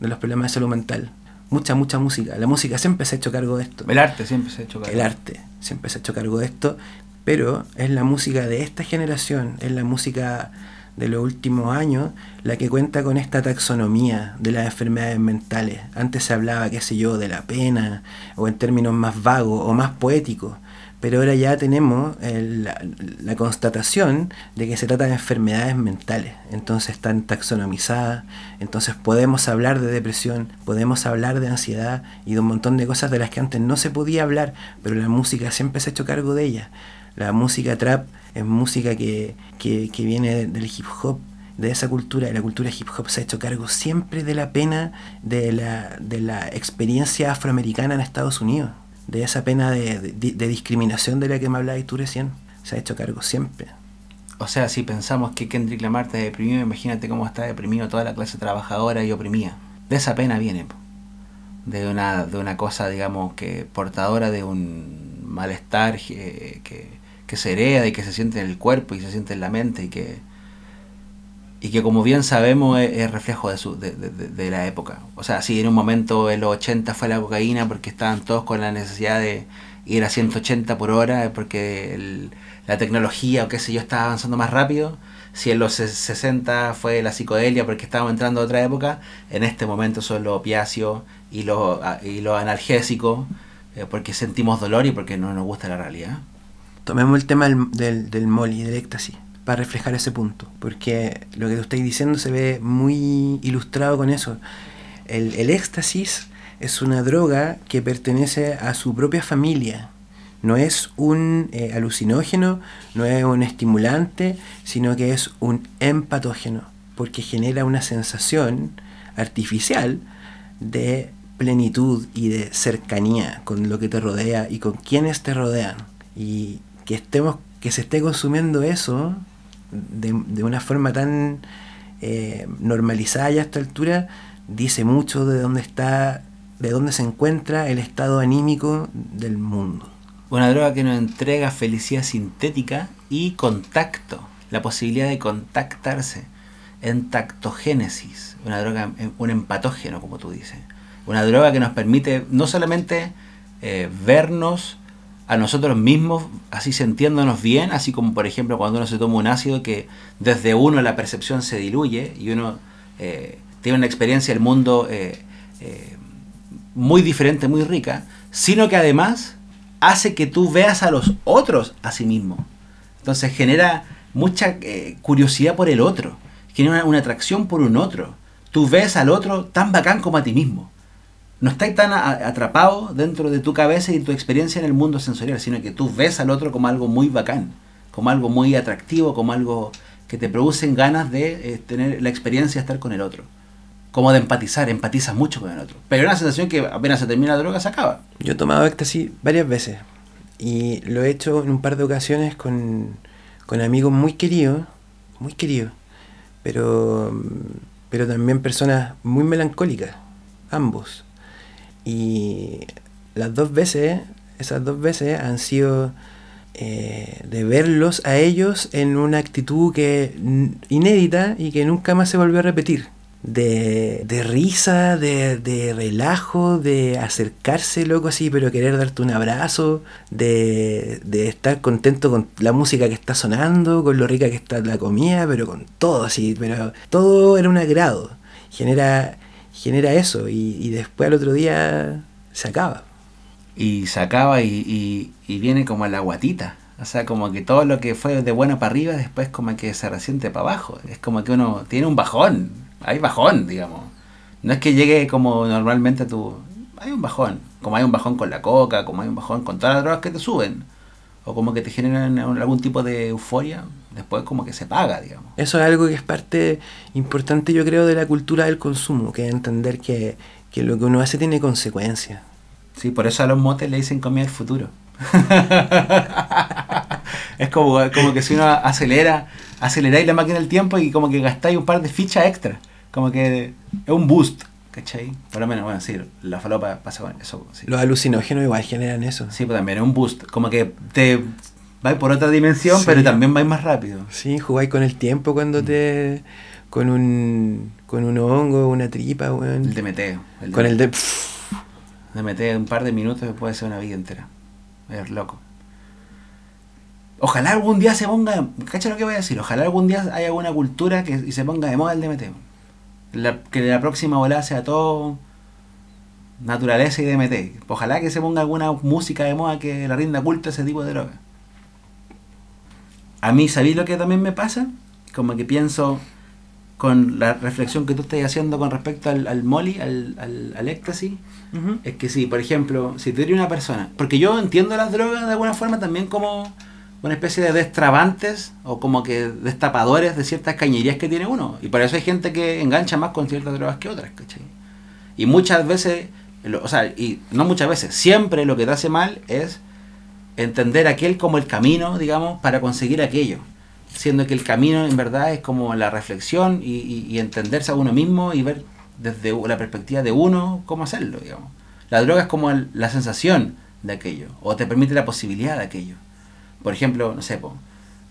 de los problemas de salud mental mucha, mucha música. La música siempre se ha hecho cargo de esto. El arte siempre se ha hecho cargo. El arte siempre se ha hecho cargo de esto, pero es la música de esta generación, es la música de los últimos años la que cuenta con esta taxonomía de las enfermedades mentales. Antes se hablaba, qué sé yo, de la pena, o en términos más vagos o más poéticos pero ahora ya tenemos la, constatación de que se trata de enfermedades mentales, entonces están taxonomizadas, entonces podemos hablar de depresión, podemos hablar de ansiedad y de un montón de cosas de las que antes no se podía hablar, pero la música siempre se ha hecho cargo de ellas. La música trap es música que, que, que viene del hip hop, de esa cultura, de la cultura hip hop se ha hecho cargo siempre de la pena de la, de la experiencia afroamericana en Estados Unidos de esa pena de, discriminación de la que me hablabas tú recién. Se ha hecho cargo siempre. O sea, si pensamos que Kendrick Lamar está deprimido, imagínate cómo está deprimido toda la clase trabajadora y oprimida. De esa pena viene, de una, de una cosa, digamos, que portadora de un malestar que, que se hereda y que se siente en el cuerpo y se siente en la mente y que, y que como bien sabemos es, reflejo de, su, de, de, la época. O sea, sí, en un momento en los 80 fue la cocaína porque estaban todos con la necesidad de ir a 180 por hora porque la tecnología o qué sé yo estaba avanzando más rápido. Si en los 60 fue la psicodelia porque estábamos entrando a otra época, en este momento son los opiáceos y los, y los analgésicos eh, porque sentimos dolor y porque no nos gusta la realidad. Tomemos el tema del, del, del moli, para reflejar ese punto, porque lo que estáis diciendo se ve muy ilustrado con eso. El, el éxtasis es una droga que pertenece a su propia familia. No es un eh, alucinógeno, no es un estimulante, sino que es un empatógeno, porque genera una sensación artificial de plenitud y de cercanía con lo que te rodea y con quienes te rodean. Y que estemos, que se esté consumiendo eso de, de una forma tan eh, normalizada ya a esta altura, dice mucho de dónde está, de dónde se encuentra el estado anímico del mundo. Una droga que nos entrega felicidad sintética y contacto, la posibilidad de contactarse, entactogénesis, una droga, un empatógeno, como tú dices. Una droga que nos permite no solamente eh, vernos a nosotros mismos, así sintiéndonos bien, así como por ejemplo cuando uno se toma un ácido que desde uno la percepción se diluye y uno eh, tiene una experiencia del mundo eh, eh, muy diferente, muy rica, sino que además hace que tú veas a los otros a sí mismo. Entonces genera mucha curiosidad por el otro, genera una, una atracción por un otro. Tú ves al otro tan bacán como a ti mismo no estás tan a- atrapado dentro de tu cabeza y tu experiencia en el mundo sensorial, sino que tú ves al otro como algo muy bacán, como algo muy atractivo, como algo que te producen ganas de eh, tener la experiencia de estar con el otro. Como de empatizar, empatizas mucho con el otro. Pero es una sensación que apenas se termina la droga se acaba. Yo he tomado éxtasis varias veces y lo he hecho en un par de ocasiones con, con amigos muy queridos, muy queridos, pero, pero también personas muy melancólicas, ambos. Y las dos veces, esas dos veces han sido eh, de verlos a ellos en una actitud que inédita y que nunca más se volvió a repetir. De, de risa, de, de relajo, de acercarse, loco, así, pero querer darte un abrazo, de, de estar contento con la música que está sonando, con lo rica que está la comida, pero con todo, así, pero todo era un agrado. Genera, genera eso y, después al otro día se acaba. Y se acaba y, y- y viene como la guatita. O sea, como que todo lo que fue de bueno para arriba, después como que se resiente para abajo. Es como que uno tiene un bajón. Hay bajón, digamos. No es que llegue como normalmente a tu... Hay un bajón. Como hay un bajón con la coca, como hay un bajón con todas las drogas que te suben. O como que te generan algún tipo de euforia. Después como que se paga, digamos. Eso es algo que es parte importante, yo creo, de la cultura del consumo, que es entender que, que lo que uno hace tiene consecuencias. Sí, por eso a los motes le dicen comida del futuro. es como, como que si uno acelera, aceleráis la máquina del tiempo y como que gastáis un par de fichas extra. Como que es un boost, ¿cachai? Por lo menos, bueno, sí, la falopa pasa con eso. Sí, Los alucinógenos igual generan eso. sí pues también es un boost. Como que te vais por otra dimensión, Sí. pero también vais más rápido. Sí, jugáis con el tiempo cuando te... con un, con un hongo, una tripa, weón. El DMT. El Con el DMT. de... DMT un par de minutos puede ser una vida entera. Es loco. Ojalá algún día se ponga, cacha lo que voy a decir, ojalá algún día haya alguna cultura que y se ponga de moda el DMT. La- que la próxima volada sea todo naturaleza y DMT. Ojalá que se ponga alguna música de moda que la rinda culto a ese tipo de droga. A mí, ¿sabéis lo que también me pasa? Como que pienso con la reflexión que tú estás haciendo con respecto al, al molly, al, al, al éxtasis, es que sí, por ejemplo, si tú eres una persona, porque yo entiendo las drogas de alguna forma también como una especie de destrabantes o como que destapadores de ciertas cañerías que tiene uno. Y por eso hay gente que engancha más con ciertas drogas que otras, ¿cachai? Y muchas veces, o sea, y no muchas veces, siempre lo que te hace mal es entender aquel como el camino, digamos, para conseguir aquello. Siendo que el camino en verdad es como la reflexión y, y- entenderse a uno mismo y ver desde la perspectiva de uno cómo hacerlo, digamos. La droga es como la sensación de aquello, o te permite la posibilidad de aquello. Por ejemplo, no sé,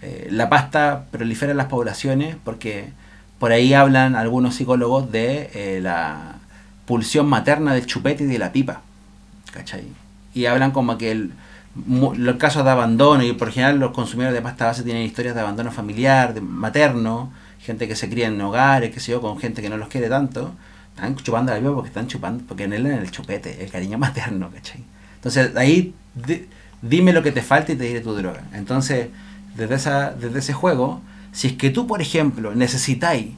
eh, la pasta prolifera en las poblaciones porque por ahí hablan algunos psicólogos de eh, la pulsión materna del chupete y de la pipa. ¿Cachai? Y hablan como que el, los casos de abandono, y por general los consumidores de pasta base tienen historias de abandono familiar, de materno, gente que se cría en hogares, qué sé yo, con gente que no los quiere tanto, están chupando la pipa porque están chupando, porque en el chupete, el cariño materno, ¿cachai? Entonces, ahí dime lo que te falta y te diré tu droga. Entonces, desde, esa, desde ese juego, si es que tú, por ejemplo, necesitáis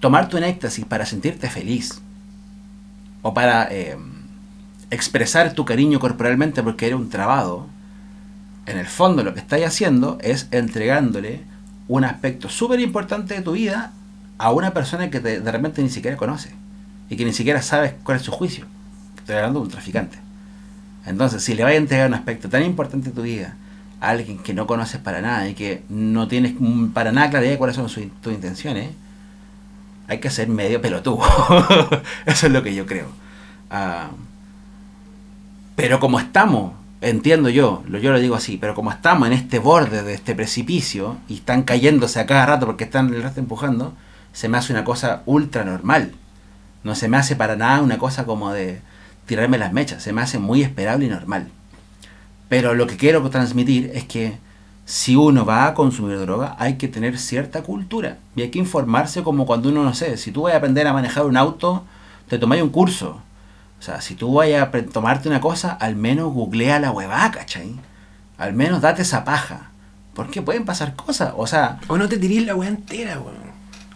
tomarte un éxtasis para sentirte feliz, o para eh, expresar tu cariño corporalmente porque eres un trabado, en el fondo lo que estáis haciendo es entregándole un aspecto súper importante de tu vida a una persona que de repente ni siquiera conoce y que ni siquiera sabes cuál es su juicio. Estoy hablando de un traficante. Entonces, si le vas a entregar un aspecto tan importante de tu vida a alguien que no conoces para nada y que no tienes para nada claridad de cuáles son tus intenciones, hay que ser medio pelotudo. Eso es lo que yo creo. Ah, pero como estamos, entiendo yo, yo lo digo así, pero como estamos en este borde de este precipicio y están cayéndose a cada rato porque están el resto empujando, se me hace una cosa ultra normal. No se me hace para nada una cosa como de tirarme las mechas, se me hace muy esperable y normal. Pero lo que quiero transmitir es que si uno va a consumir droga, hay que tener cierta cultura y hay que informarse como cuando uno, no sé, si tú vas a aprender a manejar un auto, te tomáis un curso. O sea, si tú vas a tomarte una cosa, al menos googlea la huevada, ¿cachai? Al menos date esa paja. Porque pueden pasar cosas, o sea... O no te tirís la hueá entera, weón.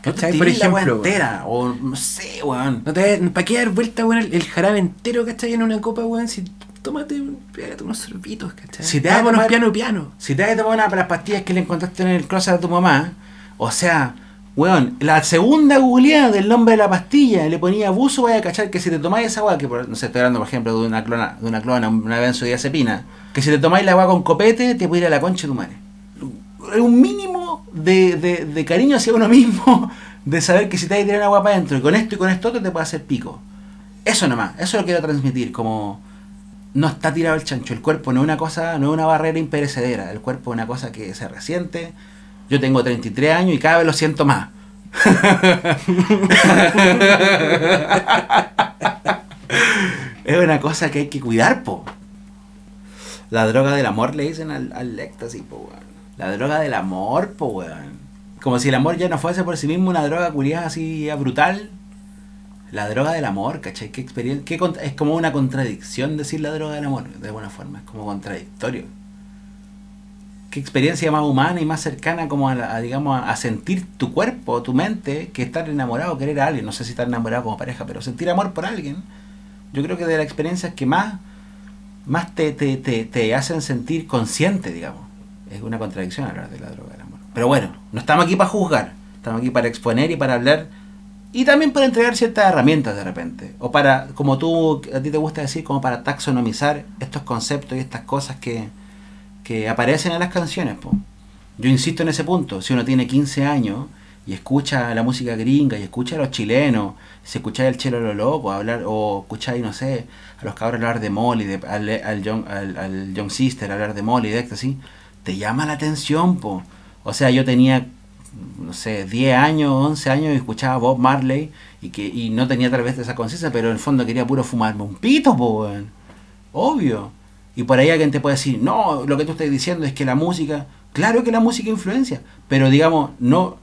¿Cachai? Por ejemplo, entera, o no sé, weón. No te, ¿Para qué dar vuelta, weón, el, jarabe entero, ¿cachai? En una copa, weón, si tómate, pégate unos sorbitos, ¿cachai? Si te Vámonos piano piano. Si te vas a tomar una de las pastillas que le encontraste en el closet de tu mamá, o sea, weón, la segunda googleada del nombre de la pastilla le ponía abuso, vaya a cachar que si te tomáis esa agua, que no sé, estoy hablando por ejemplo de una clona, de una clona, una benzodiazepina, que si te tomáis la agua con copete, te puede ir a la concha de tu madre. Un mínimo de, de, cariño hacia uno mismo, de saber que si te hay que tirar agua para adentro y con esto y con esto te puede hacer pico. Eso nomás, eso lo quiero transmitir, como no está tirado el chancho, el cuerpo no es una cosa, no es una barrera imperecedera, el cuerpo es una cosa que se resiente. Yo tengo 33 años y cada vez lo siento más. es una cosa que hay que cuidar, po. La droga del amor le dicen al, al éxtasis, po, la droga del amor, po, weón. Como si el amor ya no fuese por sí mismo una droga curiosa así brutal. La droga del amor, ¿cachai? ¿Qué experiencia? es como una contradicción decir la droga del amor, de alguna forma. Es como contradictorio. ¿Qué experiencia más humana y más cercana como a, digamos, a sentir tu cuerpo, tu mente, que estar enamorado, querer a alguien? No sé si estar enamorado como pareja, pero sentir amor por alguien. Yo creo que de las experiencias que más, más te, te, te, te hacen sentir consciente, digamos es una contradicción hablar de la droga del amor. Pero bueno, no estamos aquí para juzgar, estamos aquí para exponer y para hablar y también para entregar ciertas herramientas de repente. O para, como tú, a ti te gusta decir, como para taxonomizar estos conceptos y estas cosas que, que aparecen en las canciones. Yo insisto en ese punto, si uno tiene 15 años y escucha la música gringa y escucha a los chilenos, si escucha el chelo lo loco, hablar, o escucháis, no sé, a los cabros hablar de Molly, de, al, al, young, al, young Sister hablar de Molly, de así te llama la atención, po. O sea, yo tenía, no sé, 10 años, 11 años y escuchaba Bob Marley y que y no tenía tal vez esa conciencia, pero en el fondo quería puro fumarme un pito, po, Obvio. Y por ahí alguien te puede decir, no, lo que tú estás diciendo es que la música, claro que la música influencia, pero digamos, no,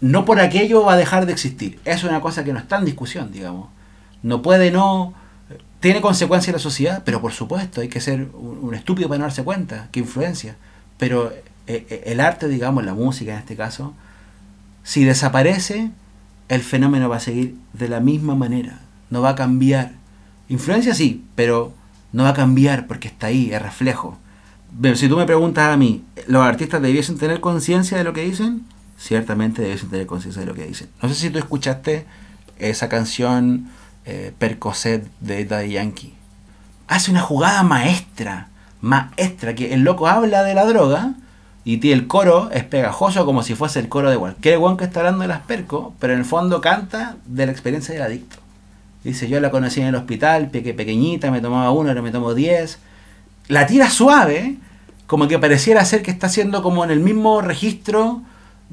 no por aquello va a dejar de existir. Es una cosa que no está en discusión, digamos. No puede no tiene consecuencias en la sociedad, pero por supuesto hay que ser un, estúpido para no darse cuenta que influencia. Pero eh, eh, el arte, digamos, la música en este caso, si desaparece, el fenómeno va a seguir de la misma manera, no va a cambiar. Influencia sí, pero no va a cambiar porque está ahí, es reflejo. si tú me preguntas a mí, ¿los artistas debiesen tener conciencia de lo que dicen? Ciertamente debiesen tener conciencia de lo que dicen. No sé si tú escuchaste esa canción eh, Percocet de Daddy Yankee. Hace una jugada maestra, maestra, que el loco habla de la droga y el coro es pegajoso como si fuese el coro de cualquier guan que está hablando de las perco, pero en el fondo canta de la experiencia del adicto. Dice, yo la conocí en el hospital, peque, pequeñita, me tomaba uno, ahora me tomo diez. La tira suave, como que pareciera ser que está haciendo como en el mismo registro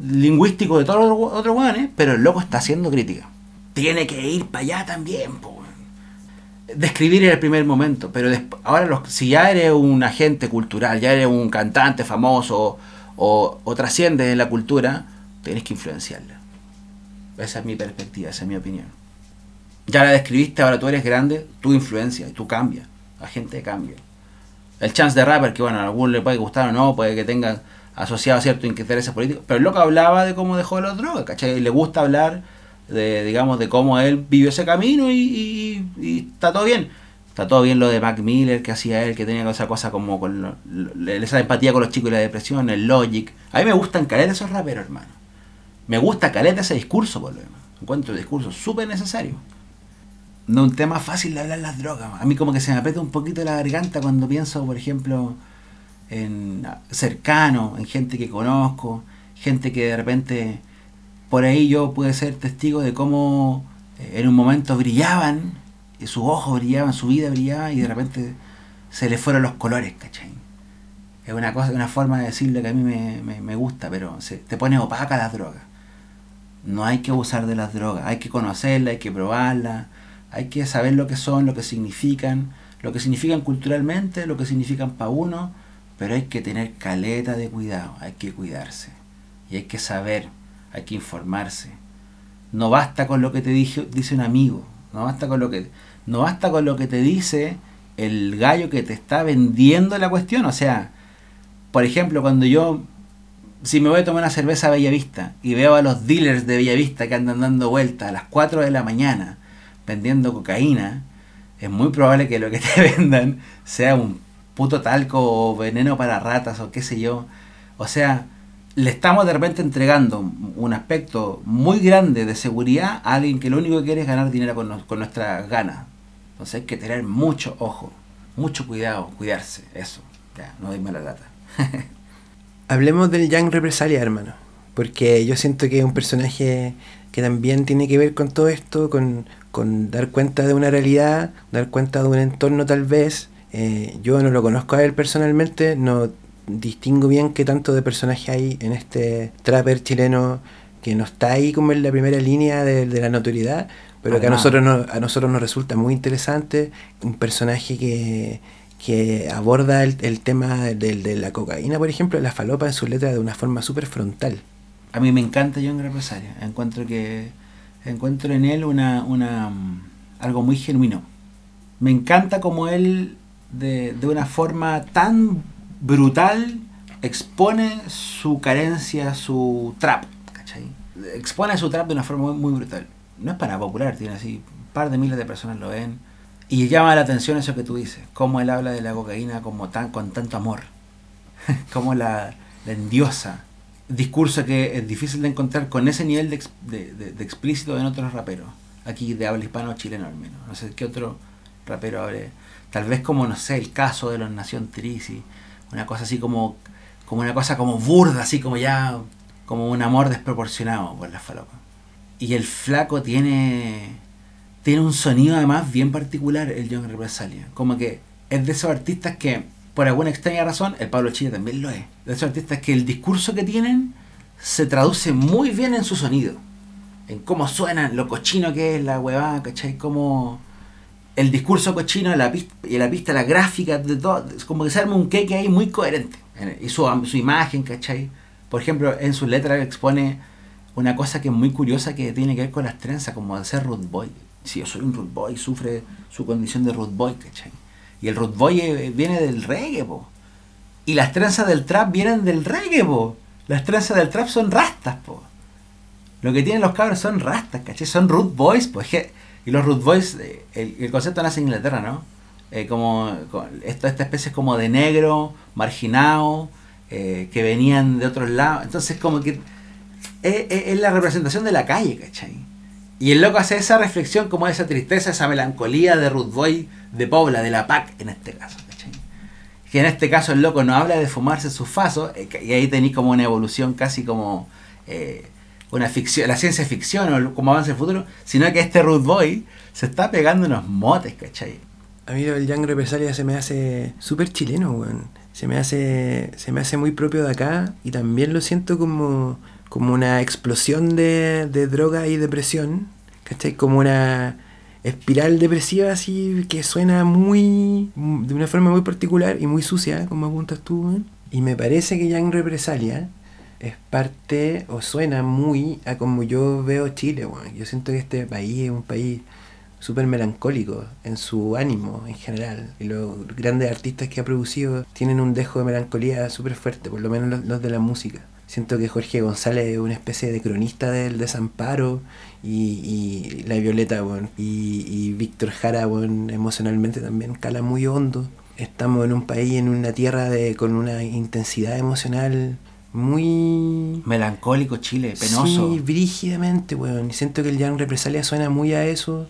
lingüístico de todos los otros guanes, pero el loco está haciendo crítica tiene que ir para allá también. Describir en el primer momento, pero ahora los, si ya eres un agente cultural, ya eres un cantante famoso o, o trasciendes en la cultura, tienes que influenciarla. Esa es mi perspectiva, esa es mi opinión. Ya la describiste, ahora tú eres grande, tu influencia, tú cambias, la gente cambia. El chance de rapper, que bueno, a alguno le puede gustar o no, puede que tenga asociado a ciertos intereses políticos, pero el loco hablaba de cómo dejó las drogas, ¿cachai? Le gusta hablar de, digamos, de cómo él vivió ese camino y, está todo bien. Está todo bien lo de Mac Miller que hacía él, que tenía esa cosa como con esa empatía con los chicos y la depresión, el Logic. A mí me gustan caleta esos raperos, hermano. Me gusta caleta ese discurso, por lo demás. Encuentro el discurso súper necesario. No un tema fácil de hablar las drogas. A mí como que se me aprieta un poquito la garganta cuando pienso, por ejemplo, en cercano, en gente que conozco, gente que de repente por ahí yo pude ser testigo de cómo eh, en un momento brillaban, y sus ojos brillaban, su vida brillaba y de repente se le fueron los colores, ¿cachai? Es una cosa, una forma de decirle que a mí me, gusta, pero se, te pone opaca las drogas. No hay que abusar de las drogas, hay que conocerlas, hay que probarlas, hay que saber lo que son, lo que significan, lo que significan culturalmente, lo que significan para uno, pero hay que tener caleta de cuidado, hay que cuidarse y hay que saber, hay que informarse. No basta con lo que te dice, dice un amigo, no basta con lo que no basta con lo que te dice el gallo que te está vendiendo la cuestión, o sea, por ejemplo, cuando yo si me voy a tomar una cerveza a Bellavista y veo a los dealers de Bellavista que andan dando vueltas a las 4 de la mañana vendiendo cocaína, es muy probable que lo que te vendan sea un puto talco o veneno para ratas o qué sé yo. O sea, le estamos de repente entregando un aspecto muy grande de seguridad a alguien que lo único que quiere es ganar dinero con, con nuestras ganas. Entonces hay que tener mucho ojo, mucho cuidado, cuidarse, eso. Ya, no doy mala lata. Hablemos del Young Represalia, hermano. Porque yo siento que es un personaje que también tiene que ver con todo esto, con, con dar cuenta de una realidad, dar cuenta de un entorno tal vez, eh, yo no lo conozco a él personalmente, no distingo bien qué tanto de personaje hay en este trapper chileno que no está ahí como en la primera línea de, la notoriedad, pero que a nosotros, a nosotros nos resulta muy interesante, un personaje que, que aborda el, tema de, la cocaína, por ejemplo, la falopa en su letra de una forma súper frontal. A mí me encanta John Represalia, encuentro que encuentro en él una, una algo muy genuino. Me encanta como él de, una forma tan brutal expone su carencia, su trap, ¿cachai? Expone su trap de una forma muy, brutal. No es para popular, tiene así, un par de miles de personas lo ven. Y llama la atención eso que tú dices, cómo él habla de la cocaína como tan, con tanto amor, cómo la, la endiosa. Discurso que es difícil de encontrar con ese nivel de, de, explícito en otros raperos, aquí de habla hispano chileno al menos. No sé qué otro rapero hable Tal vez como, no sé, el caso de los Nación Trisi, una cosa así como, como una cosa como burda, así como ya, como un amor desproporcionado por la falopa. Y el flaco tiene, tiene un sonido además bien particular, el John Represalia. Como que es de esos artistas que, por alguna extraña razón, el Pablo Chile también lo es. De esos artistas que el discurso que tienen se traduce muy bien en su sonido. En cómo suenan, lo cochino que es la huevada, ¿cachai? Cómo el discurso cochino la y la pista, la gráfica, de todo, como que se arma un cake ahí muy coherente. Y su, su imagen, ¿cachai? Por ejemplo, en su letra expone una cosa que es muy curiosa que tiene que ver con las trenzas, como de ser root boy. Si yo soy un root boy, sufre su condición de root boy, ¿cachai? Y el root boy eh, viene del reggae, po. Y las trenzas del trap vienen del reggae, po. Las trenzas del trap son rastas, po. Lo que tienen los cabros son rastas, ¿cachai? Son root boys, pues. Y los root boys, eh, el, concepto nace en Inglaterra, ¿no? Eh, como esto, esta especie como de negro, marginado, eh, que venían de otros lados. Entonces como que es, la representación de la calle, ¿cachai? Y el loco hace esa reflexión como esa tristeza, esa melancolía de root boy de Pobla, de la PAC en este caso, ¿cachai? Que en este caso el loco no habla de fumarse sus fasos, y ahí tenéis como una evolución casi como una ficción, la ciencia ficción o cómo avanza el futuro, sino que este Ruth Boy se está pegando unos motes, ¿cachai? A mí el Young Represalia se me hace súper chileno, weón. Se me hace, se me hace muy propio de acá y también lo siento como, como una explosión de, de droga y depresión, ¿cachai? Como una espiral depresiva así que suena muy, de una forma muy particular y muy sucia, como apuntas tú, weón. Y me parece que Young Represalia es parte o suena muy a como yo veo Chile, Yo siento que este país es un país súper melancólico en su ánimo en general. Y los grandes artistas que ha producido tienen un dejo de melancolía súper fuerte, por lo menos los, los, de la música. Siento que Jorge González es una especie de cronista del desamparo y, y La Violeta, bueno, y, y Víctor Jara, bueno, emocionalmente también cala muy hondo. Estamos en un país, en una tierra de, con una intensidad emocional muy... Melancólico Chile, penoso. Sí, brígidamente, weón. Y siento que el Jan Represalia suena muy a eso.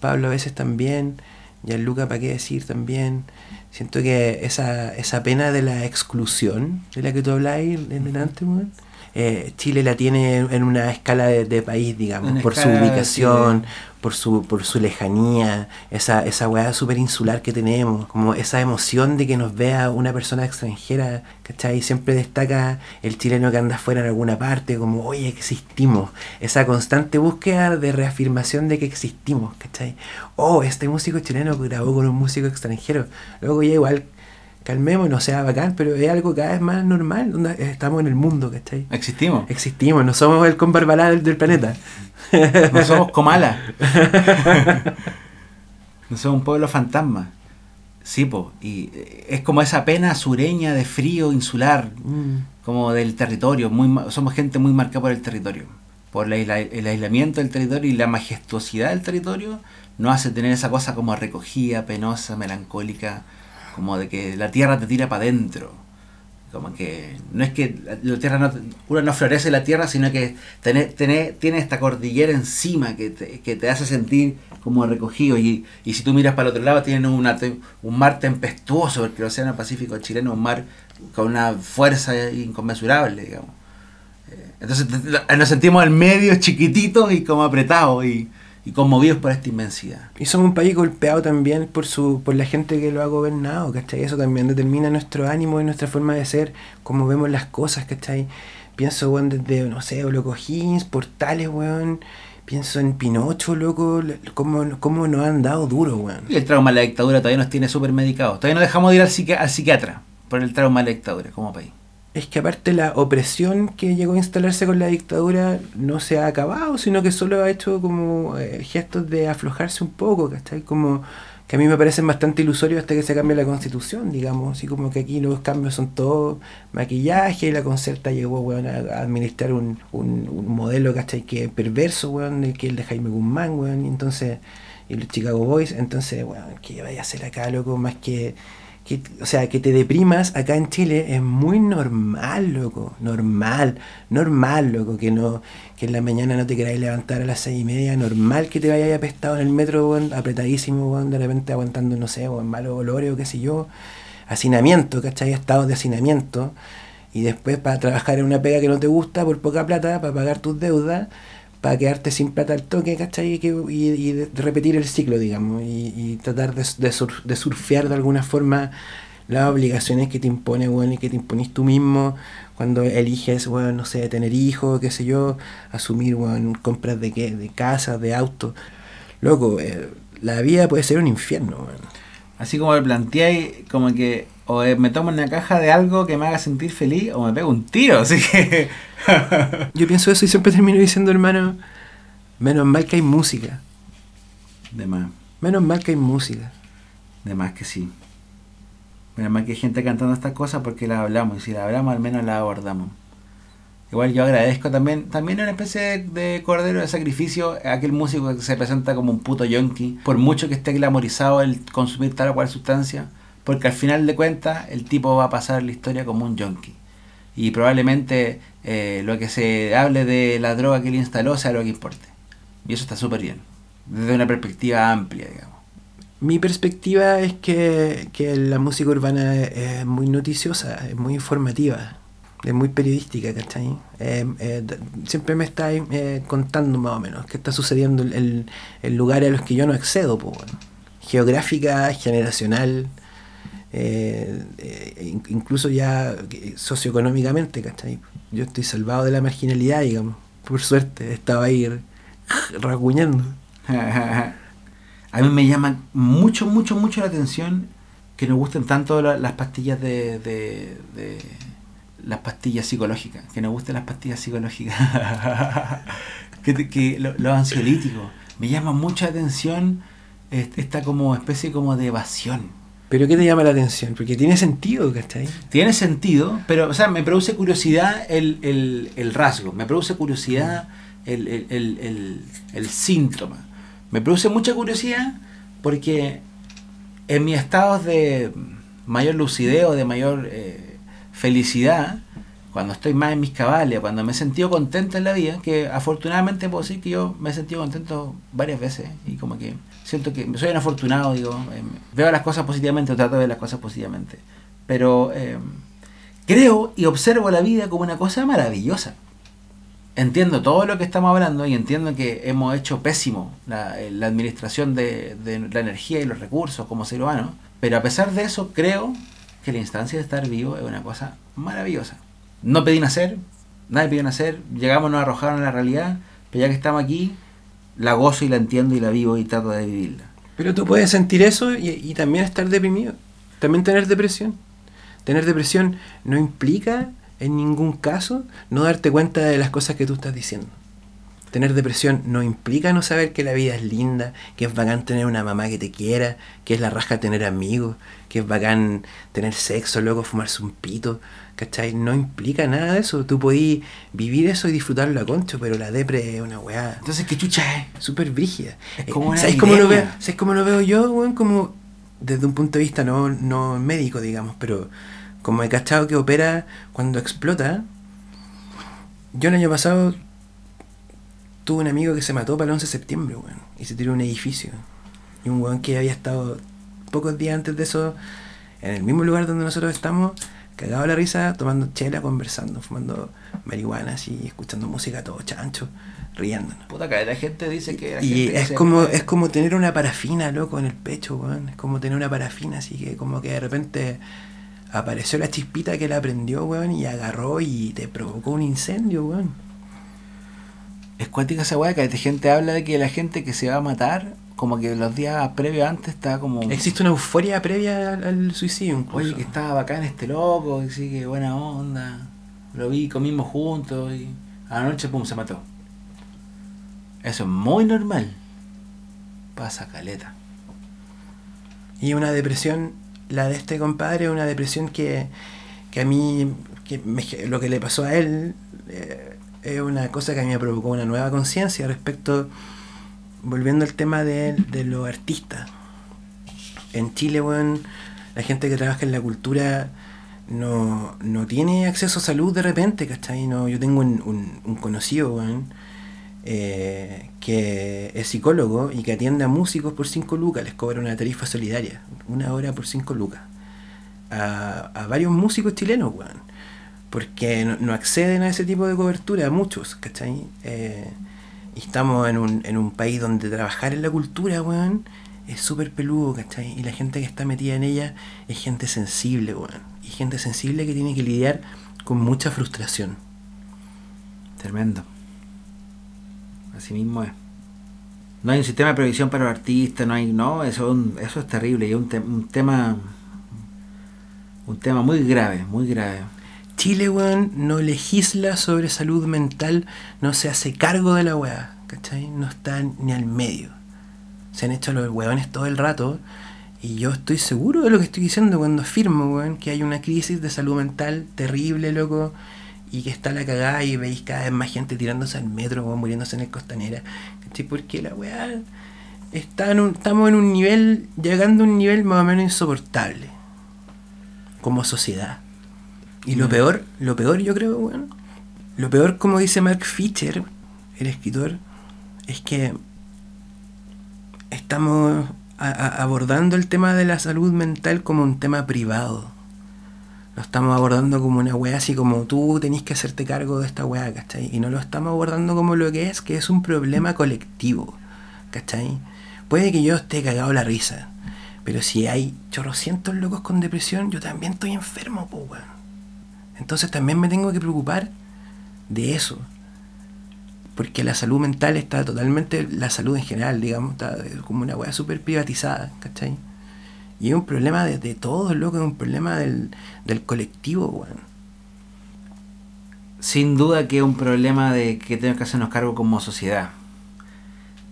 Pablo a veces también. Gianluca, ¿para qué decir también? Siento que esa, esa pena de la exclusión de la que tú hablabas en delante, weón. Eh, Chile la tiene en una escala de, de país, digamos, Una por su ubicación, por su, por su lejanía, esa, esa weá súper insular que tenemos, como esa emoción de que nos vea una persona extranjera, ¿cachai? Siempre destaca el chileno que anda afuera en alguna parte, como, oye, existimos. Esa constante búsqueda de reafirmación de que existimos, ¿cachai? Oh, este músico chileno grabó con un músico extranjero. Luego ya igual calmemos, no sea bacán, pero es algo cada vez más normal. onda, Estamos en el mundo, ¿cachai? Existimos. Existimos, no somos el con Barbalá del, del planeta. No somos Comala. no somos un pueblo fantasma. Sí, po. Y eh, es como esa pena sureña de frío insular, Mm. como del territorio. Muy, somos gente muy marcada por el territorio. Por la el aislamiento del territorio y la majestuosidad del territorio nos hace tener esa cosa como recogida, penosa, melancólica, como de que la tierra te tira para adentro. Como que no es que la, tierra no, uno no florece la tierra, sino que tiene, tiene, esta cordillera encima que te, que te hace sentir como recogido. Y, y si tú miras para el otro lado, tienen un mar tempestuoso, porque el Océano Pacífico chileno es un mar con una fuerza inconmensurable, digamos. Eh, Entonces nos sentimos al medio chiquititos y como apretados y, y conmovidos por esta inmensidad. Y somos un país golpeado también por su por la gente que lo ha gobernado, ¿cachai? Eso también determina nuestro ánimo y nuestra forma de ser, cómo vemos las cosas, ¿cachai? Pienso, weón, desde, no sé, loco Higgins, Portales, weón. Pienso en Pinocho, loco, cómo, cómo nos han dado duro, weón. Y el trauma de la dictadura todavía nos tiene súper medicados. Todavía no dejamos de ir al, psiqui- al psiquiatra por el trauma de la dictadura como país. Es que aparte la opresión que llegó a instalarse con la dictadura no se ha acabado, sino que solo ha hecho como eh, gestos de aflojarse un poco, ¿cachai? Como que a mí me parecen bastante ilusorios hasta que se cambie la constitución, digamos, así como que aquí los cambios son todo maquillaje y la concerta llegó, weón, a, administrar un, un, un modelo, ¿cachai? Que perverso, weón, el que es el de Jaime Guzmán, weón, y entonces, y los Chicago Boys, entonces, weón, ¿qué vaya a hacer acá, loco? Más que que, o sea, que te deprimas acá en Chile es muy normal, loco. Normal, normal, loco. Que no que en la mañana no te queráis levantar a las seis y media. Normal que te vayas apestado en el metro, apretadísimo, de repente aguantando, no sé, weón, malos olores o qué sé yo. Hacinamiento, ¿cachai? Estados de hacinamiento. Y después para trabajar en una pega que no te gusta por poca plata, para pagar tus deudas, para quedarte sin plata al toque, ¿cachai? Y, y- repetir el ciclo, digamos, y, tratar de, de sur- de surfear de alguna forma las obligaciones que te impone, weón, y que te imponís tú mismo cuando eliges, weón, no sé, tener hijos, qué sé yo, asumir, weón, compras de qué, de casas, de autos. Loco, eh, la vida puede ser un infierno, weón. Así como me planteáis, como que o eh, me tomo una caja de algo que me haga sentir feliz o me pego un tiro. Así que. Yo pienso eso y siempre termino diciendo, hermano, menos mal que hay música. de más, Menos mal que hay música. de más que sí. Menos mal que hay gente cantando estas cosas porque las hablamos. Y si las hablamos, al menos las abordamos. Igual yo agradezco también, también una especie de, de cordero de sacrificio a aquel músico que se presenta como un puto yonki, por mucho que esté glamorizado el consumir tal o cual sustancia, porque al final de cuentas el tipo va a pasar la historia como un yonki. Y probablemente eh, lo que se hable de la droga que él instaló sea lo que importe. Y eso está súper bien, desde una perspectiva amplia, digamos. Mi perspectiva es que, que la música urbana es, muy noticiosa, es muy informativa, es muy periodística, ¿cachai? Eh, eh, siempre me está contando más o menos qué está sucediendo en en lugares a los que yo no accedo, weón. geográfica, generacional, eh, in- incluso ya eh, socioeconómicamente. Yo estoy salvado de la marginalidad, digamos, por suerte, estaba ahí rasguñando. A mí me llama mucho, mucho, mucho la atención que nos gusten tanto la- las pastillas de, de- las pastillas psicológicas, que nos gusten las pastillas psicológicas, que lo- los ansiolíticos. me llama mucha atención esta como especie como de evasión. ¿Pero qué te llama la atención? Porque tiene sentido, ¿cachai? Tiene sentido, pero, o sea, me produce curiosidad el, el, el rasgo, me produce curiosidad el, el, el, síntoma. Me produce mucha curiosidad porque en mis estados de mayor lucidez o de mayor eh, felicidad, cuando estoy más en mis cabales, cuando me he sentido contento en la vida, que afortunadamente puedo decir que yo me he sentido contento varias veces y como que siento que soy un afortunado, digo, eh, veo las cosas positivamente o trato de ver las cosas positivamente. Pero eh, creo y observo la vida como una cosa maravillosa. Entiendo todo lo que estamos hablando y entiendo que hemos hecho pésimo la, eh, administración de, la energía y los recursos como ser humano, pero a pesar de eso creo que la instancia de estar vivo es una cosa maravillosa. No pedí nacer, nadie pidió nacer, llegamos, nos arrojaron a la realidad, pero ya que estamos aquí, la gozo y la entiendo y la vivo y trato de vivirla. Pero tú puedes sentir eso y, y también estar deprimido, también tener depresión. Tener depresión no implica en ningún caso no darte cuenta de las cosas que tú estás diciendo. Tener depresión no implica no saber que la vida es linda, que es bacán tener una mamá que te quiera, que es la raja tener amigos, que es bacán tener sexo, luego fumarse un pito, ¿cachai? No implica nada de eso. Tú podís vivir eso y disfrutarlo a concho, pero la depre es una weá. Entonces, ¿qué chucha es? Súper brígida. Es como una ¿Sabes cómo, lo veo, epidemia. ¿Sabes cómo lo veo yo, weón? Como desde un punto de vista no, no médico, digamos, pero como he cachado que opera cuando explota. Yo el año pasado tuve un amigo que se mató para el 11 de septiembre, weón, y se tiró un edificio. Y un weón que había estado pocos días antes de eso en el mismo lugar donde nosotros estamos, cagado la risa, tomando chela, conversando, fumando marihuana, así, escuchando música todo chancho, riéndonos. Puta, que la gente dice que... la Y gente que es se- como, es como tener una parafina, loco, en el pecho, weón. Es como tener una parafina, así que como que de repente apareció la chispita que la prendió, weón, y agarró y te provocó un incendio, weón. Es cuática esa weá que gente habla de que la gente que se va a matar, como que los días previos antes está como... Existe una euforia previa al, al suicidio, incluso. Oye, que estaba bacán este loco, y sí, que buena onda. Lo vi, comimos juntos y a la noche, pum, se mató. Eso es muy normal. Pasa caleta. Y una depresión, la de este compadre, una depresión que, que a mí, que me- lo que le pasó a él, eh, es una cosa que a mí me provocó una nueva conciencia respecto, volviendo al tema de, de los artistas. En Chile, weón, la gente que trabaja en la cultura no, no tiene acceso a salud de repente, ¿cachai? No, yo tengo un, un- conocido, weón, eh, que es psicólogo y que atiende a músicos por 5 lucas, les cobra una tarifa solidaria, una hora por 5 lucas, a, a varios músicos chilenos, weón, porque no, no acceden a ese tipo de cobertura, muchos, ¿cachai? Eh, y estamos en un, en un país donde trabajar en la cultura, weón, es súper peludo, ¿cachai? Y la gente que está metida en ella es gente sensible, weón, y gente sensible que tiene que lidiar con mucha frustración. Tremendo. Así mismo es. No hay un sistema de previsión para los artistas, no hay, no, eso, eso es terrible y es un, te- un tema, un tema muy grave, muy grave. Chile, weón, no legisla sobre salud mental, no se hace cargo de la weá, ¿cachai? No está ni al medio. Se han hecho los weones todo el rato y yo estoy seguro de lo que estoy diciendo cuando afirmo, weón, que hay una crisis de salud mental terrible, loco, y que está la cagada y veis cada vez más gente tirándose al metro, weón, muriéndose en el costanera, ¿cachai? Porque la weá está en un- estamos en un nivel, llegando a un nivel más o menos insoportable como sociedad. Y lo Mm. peor, lo peor yo creo, weón, lo peor como dice Mark Fisher, el escritor, es que estamos a- a- abordando el tema de la salud mental como un tema privado. Lo estamos abordando como una weá así como tú tenés que hacerte cargo de esta weá, ¿cachai? Y no lo estamos abordando como lo que es, que es un problema colectivo, ¿cachai? Puede que yo esté cagado la risa, pero si hay chorrocientos locos con depresión, yo también estoy enfermo, po, weón. Entonces también me tengo que preocupar de eso. Porque la salud mental está totalmente, la salud en general, digamos, está como una weá súper privatizada, ¿cachai? Y es un problema de, todos, loco, es un problema del, del colectivo, weón. Sin duda que es un problema de que tenemos que hacernos cargo como sociedad.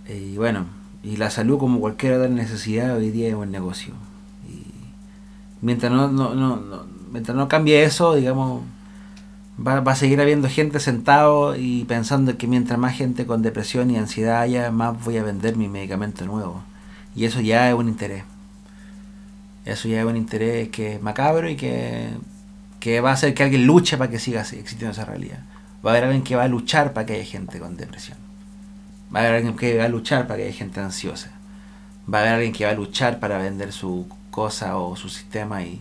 Y bueno, y la salud como cualquier otra necesidad hoy día es un negocio. Y mientras no, no, no, no mientras no cambie eso, digamos, va, va a seguir habiendo gente sentado y pensando que mientras más gente con depresión y ansiedad haya, más voy a vender mi medicamento nuevo. Y eso ya es un interés. Eso ya es un interés que es macabro y que, que va a hacer que alguien luche para que siga existiendo esa realidad. Va a haber alguien que va a luchar para que haya gente con depresión. Va a haber alguien que va a luchar para que haya gente ansiosa. Va a haber alguien que va a luchar para vender su cosa o su sistema y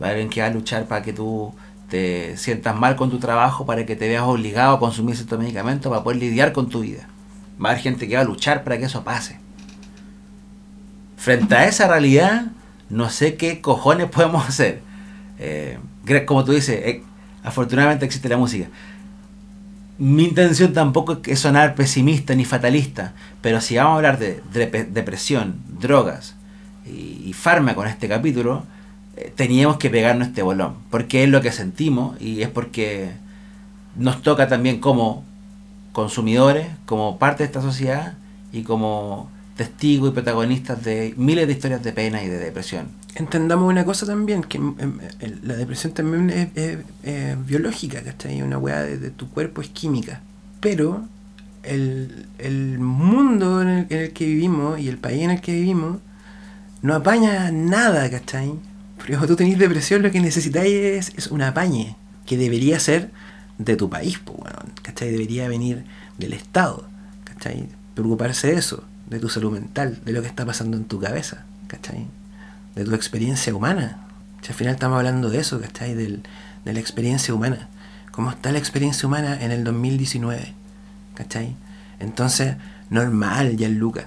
va a haber alguien que va a luchar para que tú te sientas mal con tu trabajo, para que te veas obligado a consumir ciertos medicamentos para poder lidiar con tu vida. Va a haber gente que va a luchar para que eso pase. Frente a esa realidad, no sé qué cojones podemos hacer. Eh, como tú dices, eh, afortunadamente existe la música. Mi intención tampoco es sonar pesimista ni fatalista, pero si vamos a hablar de, depresión, drogas y, y fármaco en este capítulo, teníamos que pegarnos este bolón, porque es lo que sentimos y es porque nos toca también como consumidores, como parte de esta sociedad y como testigos y protagonistas de miles de historias de pena y de depresión. Entendamos una cosa también, que em, em, la depresión también es, biológica, ¿cachai? Una weá de, tu cuerpo es química. Pero el, mundo en el, que vivimos y el país en el que vivimos no apaña nada, ¿cachai? Cuando tú tenés depresión lo que necesitáis es, un apañe, que debería ser de tu país, pues. Debería venir del Estado, ¿cachai? Preocuparse de eso de tu salud mental, de lo que está pasando en tu cabeza, ¿cachai? De tu experiencia humana. Si al final estamos hablando de eso, ¿cachai? Del, de la experiencia humana. ¿Cómo está la experiencia humana en el 2019? ¿Cachai? Entonces, normal, Gianluca.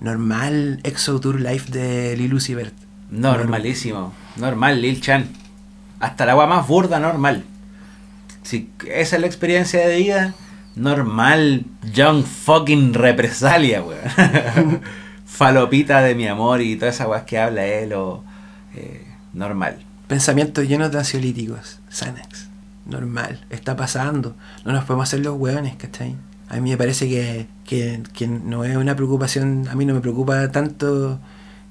Normal Exo Tour Life de Lil Uzi Vert. Normalísimo. Normal, Lil Chan. Hasta la agua más burda, normal. Si esa es la experiencia de vida, normal, young fucking represalia, weón. Falopita de mi amor y todas esas weas que habla él, o eh, normal. Pensamientos llenos de ansiolíticos, Xanax. Normal, está pasando. No nos podemos hacer los weones, ¿cachai? A mí me parece que, que, que no es una preocupación, a mí no me preocupa tanto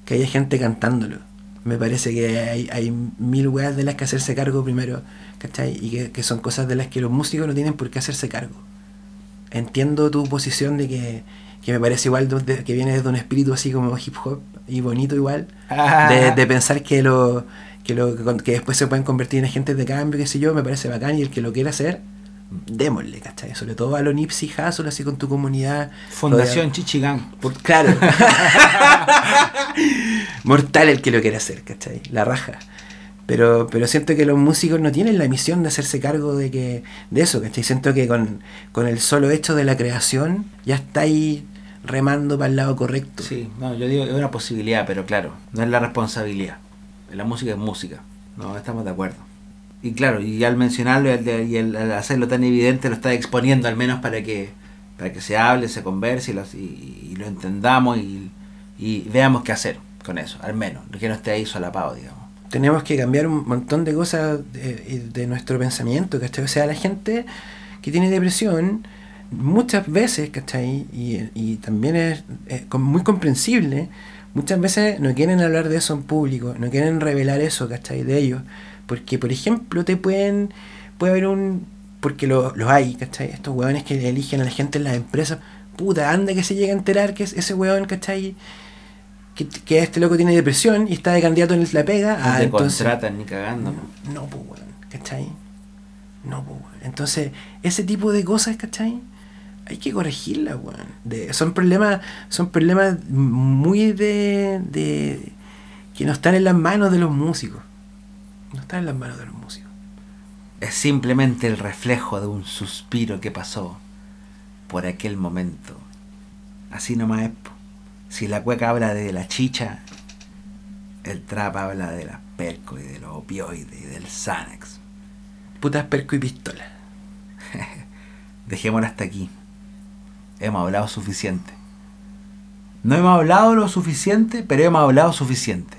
que haya gente cantándolo. Me parece que hay, hay mil weas de las que hacerse cargo primero, ¿cachai? Y que, que son cosas de las que los músicos no tienen por qué hacerse cargo entiendo tu posición de que, me parece igual que viene desde un espíritu así como hip hop y bonito igual, ah. de, pensar que lo, que lo que después se pueden convertir en agentes de cambio, qué sé yo, me parece bacán y el que lo quiera hacer, démosle, ¿cachai? Sobre todo a los Nipsey Hussle, así con tu comunidad. Fundación Chichigán. claro. Mortal el que lo quiera hacer, ¿cachai? La raja. Pero, pero siento que los músicos no tienen la misión de hacerse cargo de que de eso, ¿cachai? Siento que con, el solo hecho de la creación ya estáis remando para el lado correcto. Sí, no, yo digo, es una posibilidad, pero claro, no es la responsabilidad. La música es música, no estamos de acuerdo. Y claro, y al mencionarlo y al, hacerlo tan evidente lo está exponiendo al menos para que, para que se hable, se converse y, lo entendamos y, y veamos qué hacer con eso, al menos, que no esté ahí solapado, digamos tenemos que cambiar un montón de cosas de, nuestro pensamiento, ¿cachai? O sea, la gente que tiene depresión, muchas veces, ¿cachai? Y, y también es, muy comprensible, muchas veces no quieren hablar de eso en público, no quieren revelar eso, ¿cachai? De ellos. Porque, por ejemplo, te pueden, puede haber un, porque los lo hay, ¿cachai? Estos hueones que eligen a la gente en las empresas, puta, anda que se llega a enterar que es ese hueón, ¿cachai? que, este loco tiene depresión y está de candidato en la pega. No ah, te contratan ni cagando. No, pues, weón, ¿cachai? No, pues, weón. Entonces, ese tipo de cosas, ¿cachai? Hay que corregirlas, weón. De, son problemas, son problemas muy de, de. que no están en las manos de los músicos. No están en las manos de los músicos. Es simplemente el reflejo de un suspiro que pasó por aquel momento. Así nomás es. Si la cueca habla de la chicha, el trap habla de las perco y de los opioides y del Xanax. Putas perco y pistola. Dejémoslo hasta aquí. Hemos hablado suficiente. No hemos hablado lo suficiente, pero hemos hablado suficiente.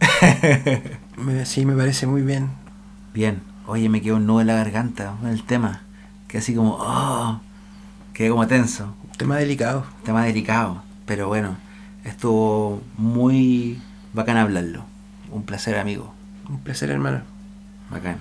Me, sí, me parece muy bien. Bien. Oye, me quedó un nudo en la garganta el tema. Que así como, oh, quedé como tenso. Tema delicado. Tema delicado. Pero bueno, estuvo muy bacán hablarlo. Un placer, amigo. Un placer, hermano. Bacán.